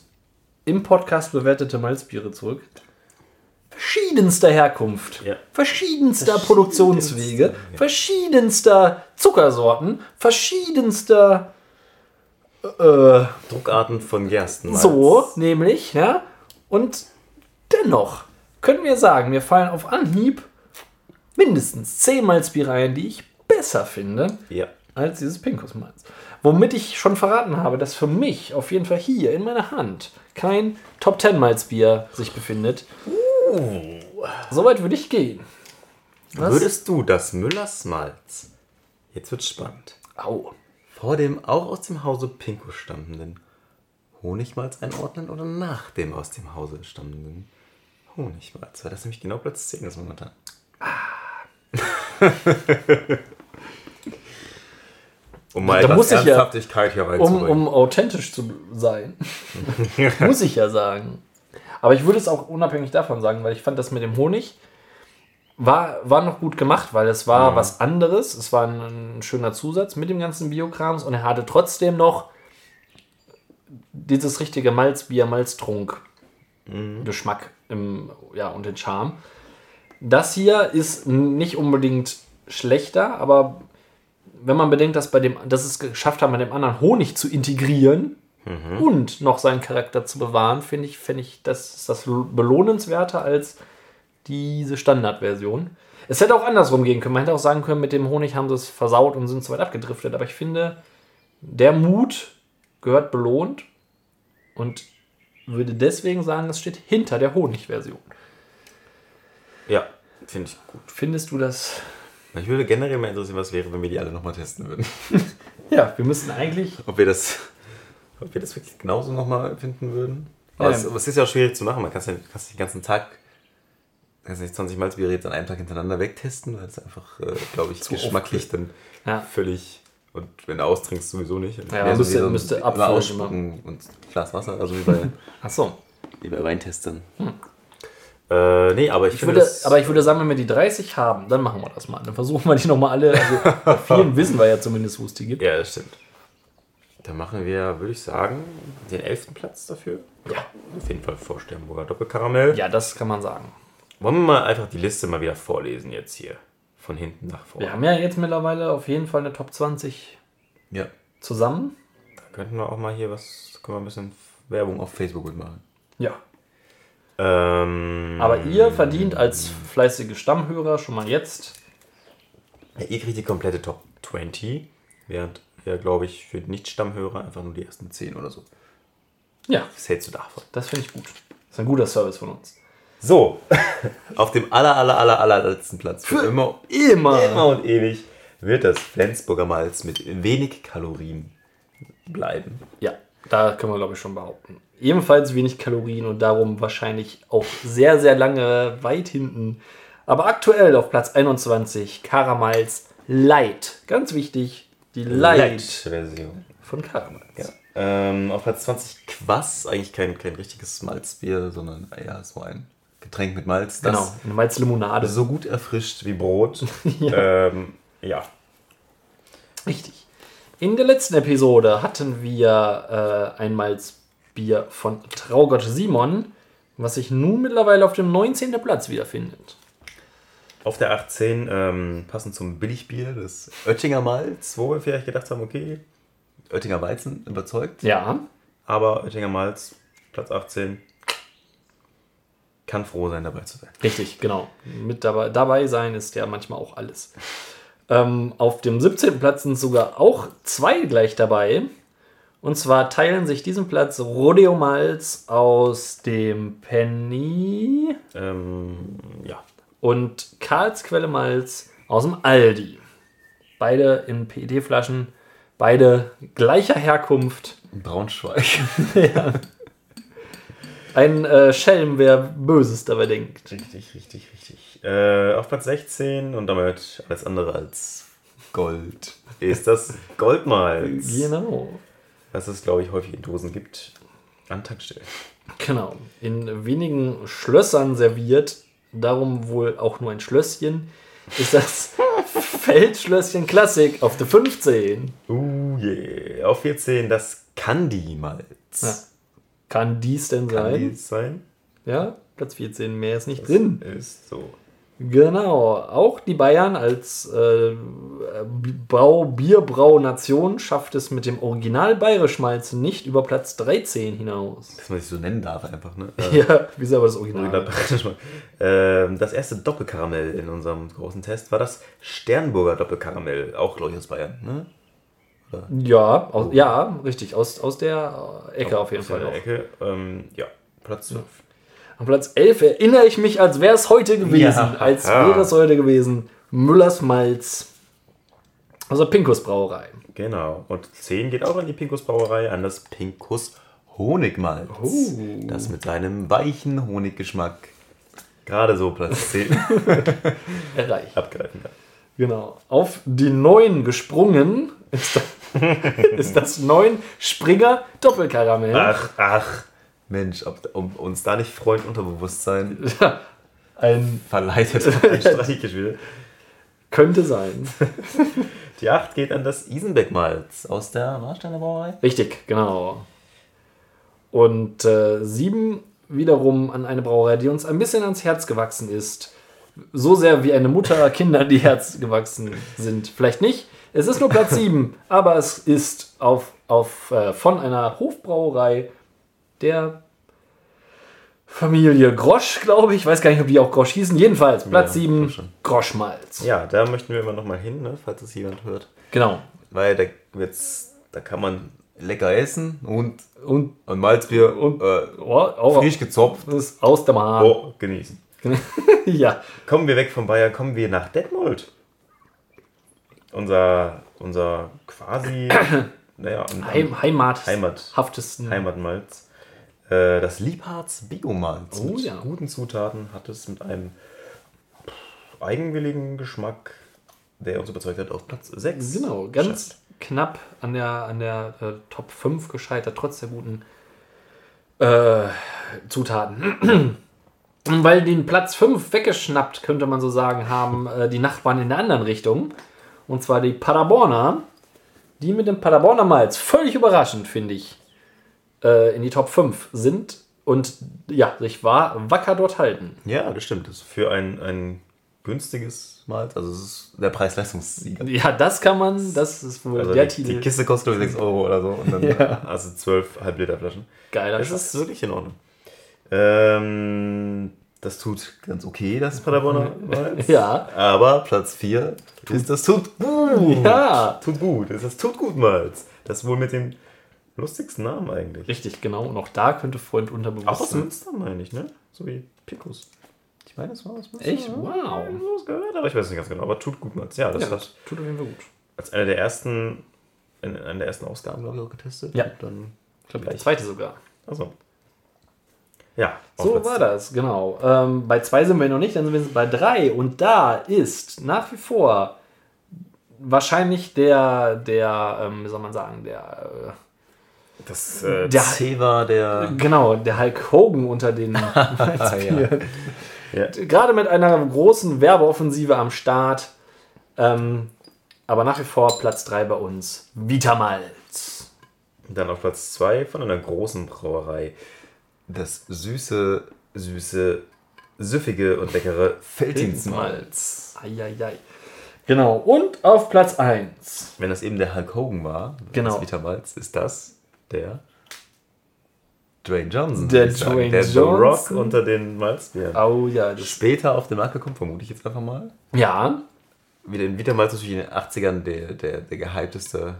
im Podcast bewertete Malzbiere zurück. Verschiedenster Herkunft, Ja. verschiedenster Produktionswege, verschiedenster Zuckersorten, verschiedenster äh, Druckarten von Gersten. so, nämlich, ja. Und dennoch können wir sagen, mir fallen auf Anhieb mindestens 10 Malzbiere ein, die ich besser finde Ja. als dieses Pinkus Malz. Womit ich schon verraten habe, dass für mich auf jeden Fall hier in meiner Hand kein Top 10 Malzbier sich befindet. Soweit würde ich gehen. Was? Würdest du das Müllers Malz, jetzt wird's spannend, Au. vor dem auch aus dem Hause Pinko stammenden Honigmalz einordnen oder nach dem aus dem Hause stammenden Honigmalz? Weil das nämlich genau Platz 10 ist momentan. (laughs) um mal Da etwas muss ich ja- Ernsthaftigkeit hier Um, reinzubringen. um authentisch zu sein. (laughs) Muss ich ja sagen. Aber ich würde es auch unabhängig davon sagen, weil ich fand das mit dem Honig war, war noch gut gemacht, weil es war was anderes. Es war ein, ein schöner Zusatz mit dem ganzen Biokrams und er hatte trotzdem noch dieses richtige Malzbier, Malztrunk Geschmack im, ja, und den Charme. Das hier ist nicht unbedingt schlechter, aber wenn man bedenkt, dass, bei dem, dass es geschafft haben, bei dem anderen Honig zu integrieren und noch seinen Charakter zu bewahren, finde ich, finde ich, das ist das belohnenswerter als diese Standardversion. Es hätte auch andersrum gehen können. Man hätte auch sagen können, mit dem Honig haben sie es versaut und sind zu weit abgedriftet. Aber ich finde, der Mut gehört belohnt und würde deswegen sagen, es steht hinter der Honigversion. ja, finde ich gut. Findest du das? Mich würde generell mal interessieren, was wäre, wenn wir die alle nochmal testen würden. (laughs) Ja, wir müssen eigentlich. ob wir das, ob wir das wirklich genauso nochmal finden würden. Ja. Aber es, aber es ist ja auch schwierig zu machen. Man kann ja kannst den ganzen Tag, kannst nicht 20 Malzbiere jetzt an einem Tag hintereinander wegtesten, weil es einfach, äh, glaube ich, geschmacklich dann Ja. völlig. Und wenn du austrinkst, sowieso nicht. Ja, Mehr so müsste- so müsste abfüllen ausspucken und Glas Wasser, also wie bei, (laughs) Ach so. wie bei Weintestern. Äh, nee, aber ich, Ich würde, das- aber ich würde sagen, wenn wir die 30 haben, dann machen wir das mal. Dann versuchen wir die nochmal alle. Also bei (laughs) vielen wissen wir ja zumindest, wo es die gibt. Ja, das stimmt. Dann machen wir, würde ich sagen, den elften Platz dafür. Ja. Auf jeden Fall vor Sternburger Doppelkaramell. Ja, das kann man sagen. Wollen wir mal einfach die Liste mal wieder vorlesen jetzt hier? Von hinten nach vorne. Wir haben ja jetzt mittlerweile auf jeden Fall eine Top 20 Ja. zusammen. Da könnten wir auch mal hier was, können wir ein bisschen Werbung auf Facebook mitmachen. Ja. Ähm, Aber ihr verdient als fleißige Stammhörer schon mal jetzt. ja, ihr kriegt die komplette Top 20, während ihr, glaube ich, für Nicht-Stammhörer einfach nur die ersten 10 oder so. Ja, Was hältst du davon? das finde ich gut. Das ist ein guter Service von uns. So, (laughs) auf dem aller, aller, aller, aller letzten Platz für immer, Immer. immer und ewig wird das Flensburger Malz mit wenig Kalorien bleiben. Ja, da können wir, glaube ich, schon behaupten. Ebenfalls wenig Kalorien und darum wahrscheinlich auch sehr, sehr lange weit hinten. Aber aktuell auf Platz 21 Karamals Light. Ganz wichtig, die Light, Version. von Karamals. Ja. Ähm, auf Platz 20 Quass, eigentlich kein, kein richtiges Malzbier, sondern eher so ein Getränk mit Malz, das Genau, eine Malzlimonade. so gut erfrischt wie Brot. (laughs) Ja. ähm, ja. Richtig. In der letzten Episode hatten wir äh, ein Malzbier von Traugott Simon, was sich nun mittlerweile auf dem 19. Platz wiederfindet. Auf der 18, ähm, passend zum Billigbier, das Oettinger Malz, wo wir vielleicht gedacht haben, okay, Oettinger Weizen überzeugt, Ja, aber Oettinger Malz, Platz 18, kann froh sein, dabei zu sein. Richtig, genau. Mit dabei, dabei sein ist ja manchmal auch alles. Ähm, auf dem 17. Platz sind sogar auch zwei gleich dabei. Und zwar teilen sich diesen Platz Rodeo Malz aus dem Penny Ähm, ja. Und Karlsquelle Malz aus dem Aldi. Beide in PET-Flaschen, beide gleicher Herkunft. Braunschweig. (laughs) Ein äh, Schelm, wer Böses dabei denkt. Richtig, richtig, richtig. Äh, auf Platz 16 und damit alles andere als Gold ist das Goldmalz. Genau. Was es, glaube ich, häufig in Dosen gibt. An Tankstellen. Genau. In wenigen Schlössern serviert, darum wohl auch nur ein Schlösschen, ist das (laughs) Feldschlösschen Klassik auf der 15. Uh, yeah. Auf 14 das Candy-Malz. Ja. Kann dies denn Kann sein? dies sein? Ja, Platz 14, mehr ist nicht drin. Ist so. Genau, auch die Bayern als äh, Brau Bierbrau-Nation schafft es mit dem Original Bayerischmalz nicht über Platz 13 hinaus. Dass man sich so nennen darf einfach, ne? Äh, (laughs) Ja, wie ist aber das Original? Ähm, Das erste Doppelkaramell in unserem großen Test war das Sternburger Doppelkaramell, auch glaube ich aus Bayern. Ne? Ja, aus, ja, richtig, aus, aus der Ecke auf jeden Aus Fall. der Auch. Ecke. Ähm, ja, Platz 5. An Platz 11 erinnere ich mich, als wäre es heute gewesen. Ja. Als Ja. wäre es heute gewesen. Müllers Malz aus der Pinkus Brauerei. Genau. Und 10 geht auch an die Pinkus Brauerei, an das Pinkus Honigmalz. Oh. Das mit seinem weichen Honiggeschmack gerade so Platz 10 (laughs) Erreicht. abgreifen kann. Genau. Auf die 9 gesprungen ist das, (laughs) ist das 9 Springer Doppelkaramell. Ach, ach. Mensch, ob, um uns da nicht Freund Unterbewusstsein (laughs) Ein verleitet, ein (laughs) Streichgespiel. könnte sein. (laughs) Die 8 geht an das Isenbeck-Malz aus der Warsteiner Brauerei. Richtig, genau. Und äh, 7 wiederum an eine Brauerei, die uns ein bisschen ans Herz gewachsen ist. So sehr wie eine Mutter Kinder, die Herz gewachsen sind. Vielleicht nicht. Es ist nur Platz 7, aber es ist auf, auf, äh, von einer Hofbrauerei der Familie Grosch, glaube ich. Ich weiß gar nicht, ob die auch Grosch hießen. Jedenfalls, Platz Ja, 7, Grosch. Groschmalz. Ja, da möchten wir immer noch mal hin, ne, falls es jemand hört. Genau. Weil da, wird's, da kann man lecker essen und, Und und Malzbier Und- äh, oh, auch frisch gezopft das ist aus der Mahn. oh, genießen. (laughs) ja. Kommen wir weg von Bayern, kommen wir nach Detmold. Unser, unser quasi (coughs) naja, Heim, Heimat. Heimat. Haftesten. Heimatmalz. Äh, das Liebharz Biomalz. Oh mit ja. guten Zutaten hat es mit einem eigenwilligen Geschmack, der uns überzeugt hat, auf Platz 6. Genau, ganz knapp an der, an der äh, Top 5 gescheitert, trotz der guten äh, Zutaten. (clears throat) Weil den Platz 5 weggeschnappt, könnte man so sagen, haben äh, die Nachbarn in der anderen Richtung. Und zwar die Paderborner, die mit dem Paderborner Malz völlig überraschend, finde ich, äh, in die Top 5 sind und ja, sich wahr, wacker dort halten. Ja, das stimmt. Das ist für ein, ein günstiges Malz, also es ist der Preis-Leistungssieger. Ja, das kann man, das ist wohl Also der die, Titel. die Kiste kostet glaube ich 6 Euro oder so. Und dann (laughs) Ja. also 12 Halbliter Flaschen. Geiler Das Scheiß. ist wirklich in Ordnung. Ähm, das tut ganz okay, das Paderborner Malz. (laughs) Ja. Aber Platz 4 ist das tut (laughs) gut. Ja, Tut gut. Das ist das tut gut Malz. Das wohl mit dem lustigsten Namen eigentlich. Richtig, genau. Und auch da könnte Freund unterbewusst Auch aus sein. Münster meine ich, ne? So wie Pikus. Ich meine, das war aus Münster. Echt? Wow. Ich habe sowas gehört, aber ich weiß nicht ganz genau. Aber tut gut Malz. Ja, das Ja, hat das tut auf jeden Fall gut. als eine der ersten, in einer der ersten Ausgaben, glaube ich, auch getestet. Ja. Und Dann Ich glaube, die zweite sogar. Also. Ja, So Platz war das, genau. Ähm, bei zwei sind wir noch nicht, dann sind wir bei drei. Und da ist nach wie vor wahrscheinlich der, der, ähm, wie soll man sagen, der, Das äh, Der- C war der. genau, der Hulk Hogan unter den (laughs) (laughs) Malzbieren. Ja. Gerade mit einer großen Werbeoffensive am Start. Ähm, aber nach wie vor Platz 3 bei uns. Vitamalz. Dann auf Platz 2 von einer großen Brauerei. Das süße, süße, süffige und leckere Felddienstmalz. Eieiei. Genau. Und auf Platz 1. Wenn das eben der Hulk Hogan war, Genau. das Vitamalz, ist das der Dwayne Johnson. Der sagen. Dwayne der The Rock Johnson. unter den Malzbieren. Oh ja. Später auf den Markt gekommen, vermute ich jetzt einfach mal. Ja, Wieder in Vitamalz natürlich in den 80ern der, der, der gehypteste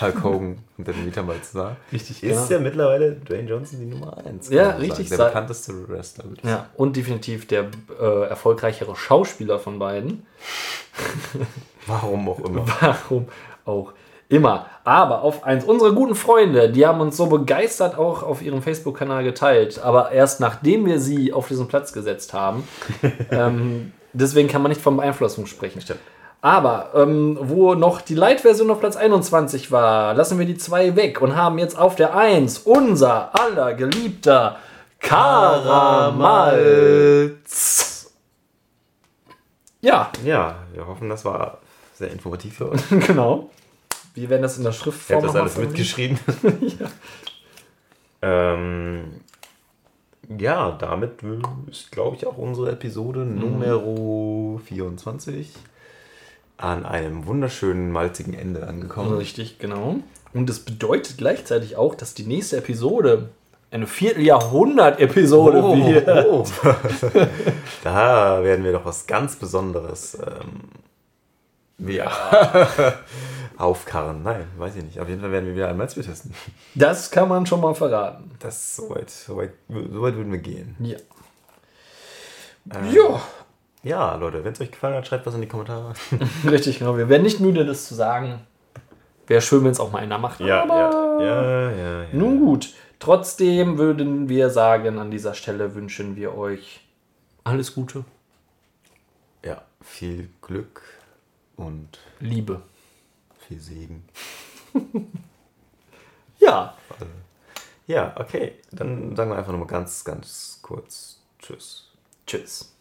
Hulk Hogan und der damals sah, Richtig, ist genau. ja mittlerweile Dwayne Johnson die Nummer 1. Ja, richtig, Der sei- bekannteste Wrestler. Ja, und definitiv der äh, erfolgreichere Schauspieler von beiden. sagen. Warum auch immer. (laughs) Warum auch immer. Aber auf eins, unsere guten Freunde, die haben uns so begeistert auch auf ihrem Facebook-Kanal geteilt, aber erst nachdem wir sie auf diesen Platz gesetzt haben. (laughs) ähm, deswegen kann man nicht von Beeinflussung sprechen. Stimmt. Aber ähm, wo noch die Light-Version auf Platz 21 war, lassen wir die zwei weg und haben jetzt auf der 1 unser aller geliebter Karamalz. Ja, Ja, wir hoffen, das war sehr informativ für euch. (laughs) genau. Wir werden das in der Schriftform habt das noch mal alles mitgeschrieben. (laughs) ähm, ja, damit ist, glaube ich, auch unsere Episode Numero 24 an einem wunderschönen, malzigen Ende angekommen. Richtig, genau. Und das bedeutet gleichzeitig auch, dass die nächste Episode eine Vierteljahrhundert-Episode wird. oh. (laughs) da werden wir doch was ganz Besonderes ähm, ja. (laughs) aufkarren. Nein, weiß ich nicht. Auf jeden Fall werden wir wieder ein Malzbier testen. (laughs) Das kann man schon mal verraten. Das soweit, soweit, soweit würden wir gehen. Ja. Ähm, Ja, Ja, Leute, wenn es euch gefallen hat, schreibt was in die Kommentare. (laughs) richtig, genau. Wir werden nicht müde, das zu sagen. Wäre schön, wenn es auch mal einer macht. Ja, aber ja, ja, ja, ja. Nun gut. Trotzdem würden wir sagen, an dieser Stelle wünschen wir euch alles Gute, Ja, viel Glück und Liebe. Viel Segen. (laughs) Ja, Ja, okay. Dann sagen wir einfach nochmal ganz, ganz kurz Tschüss. tschüss.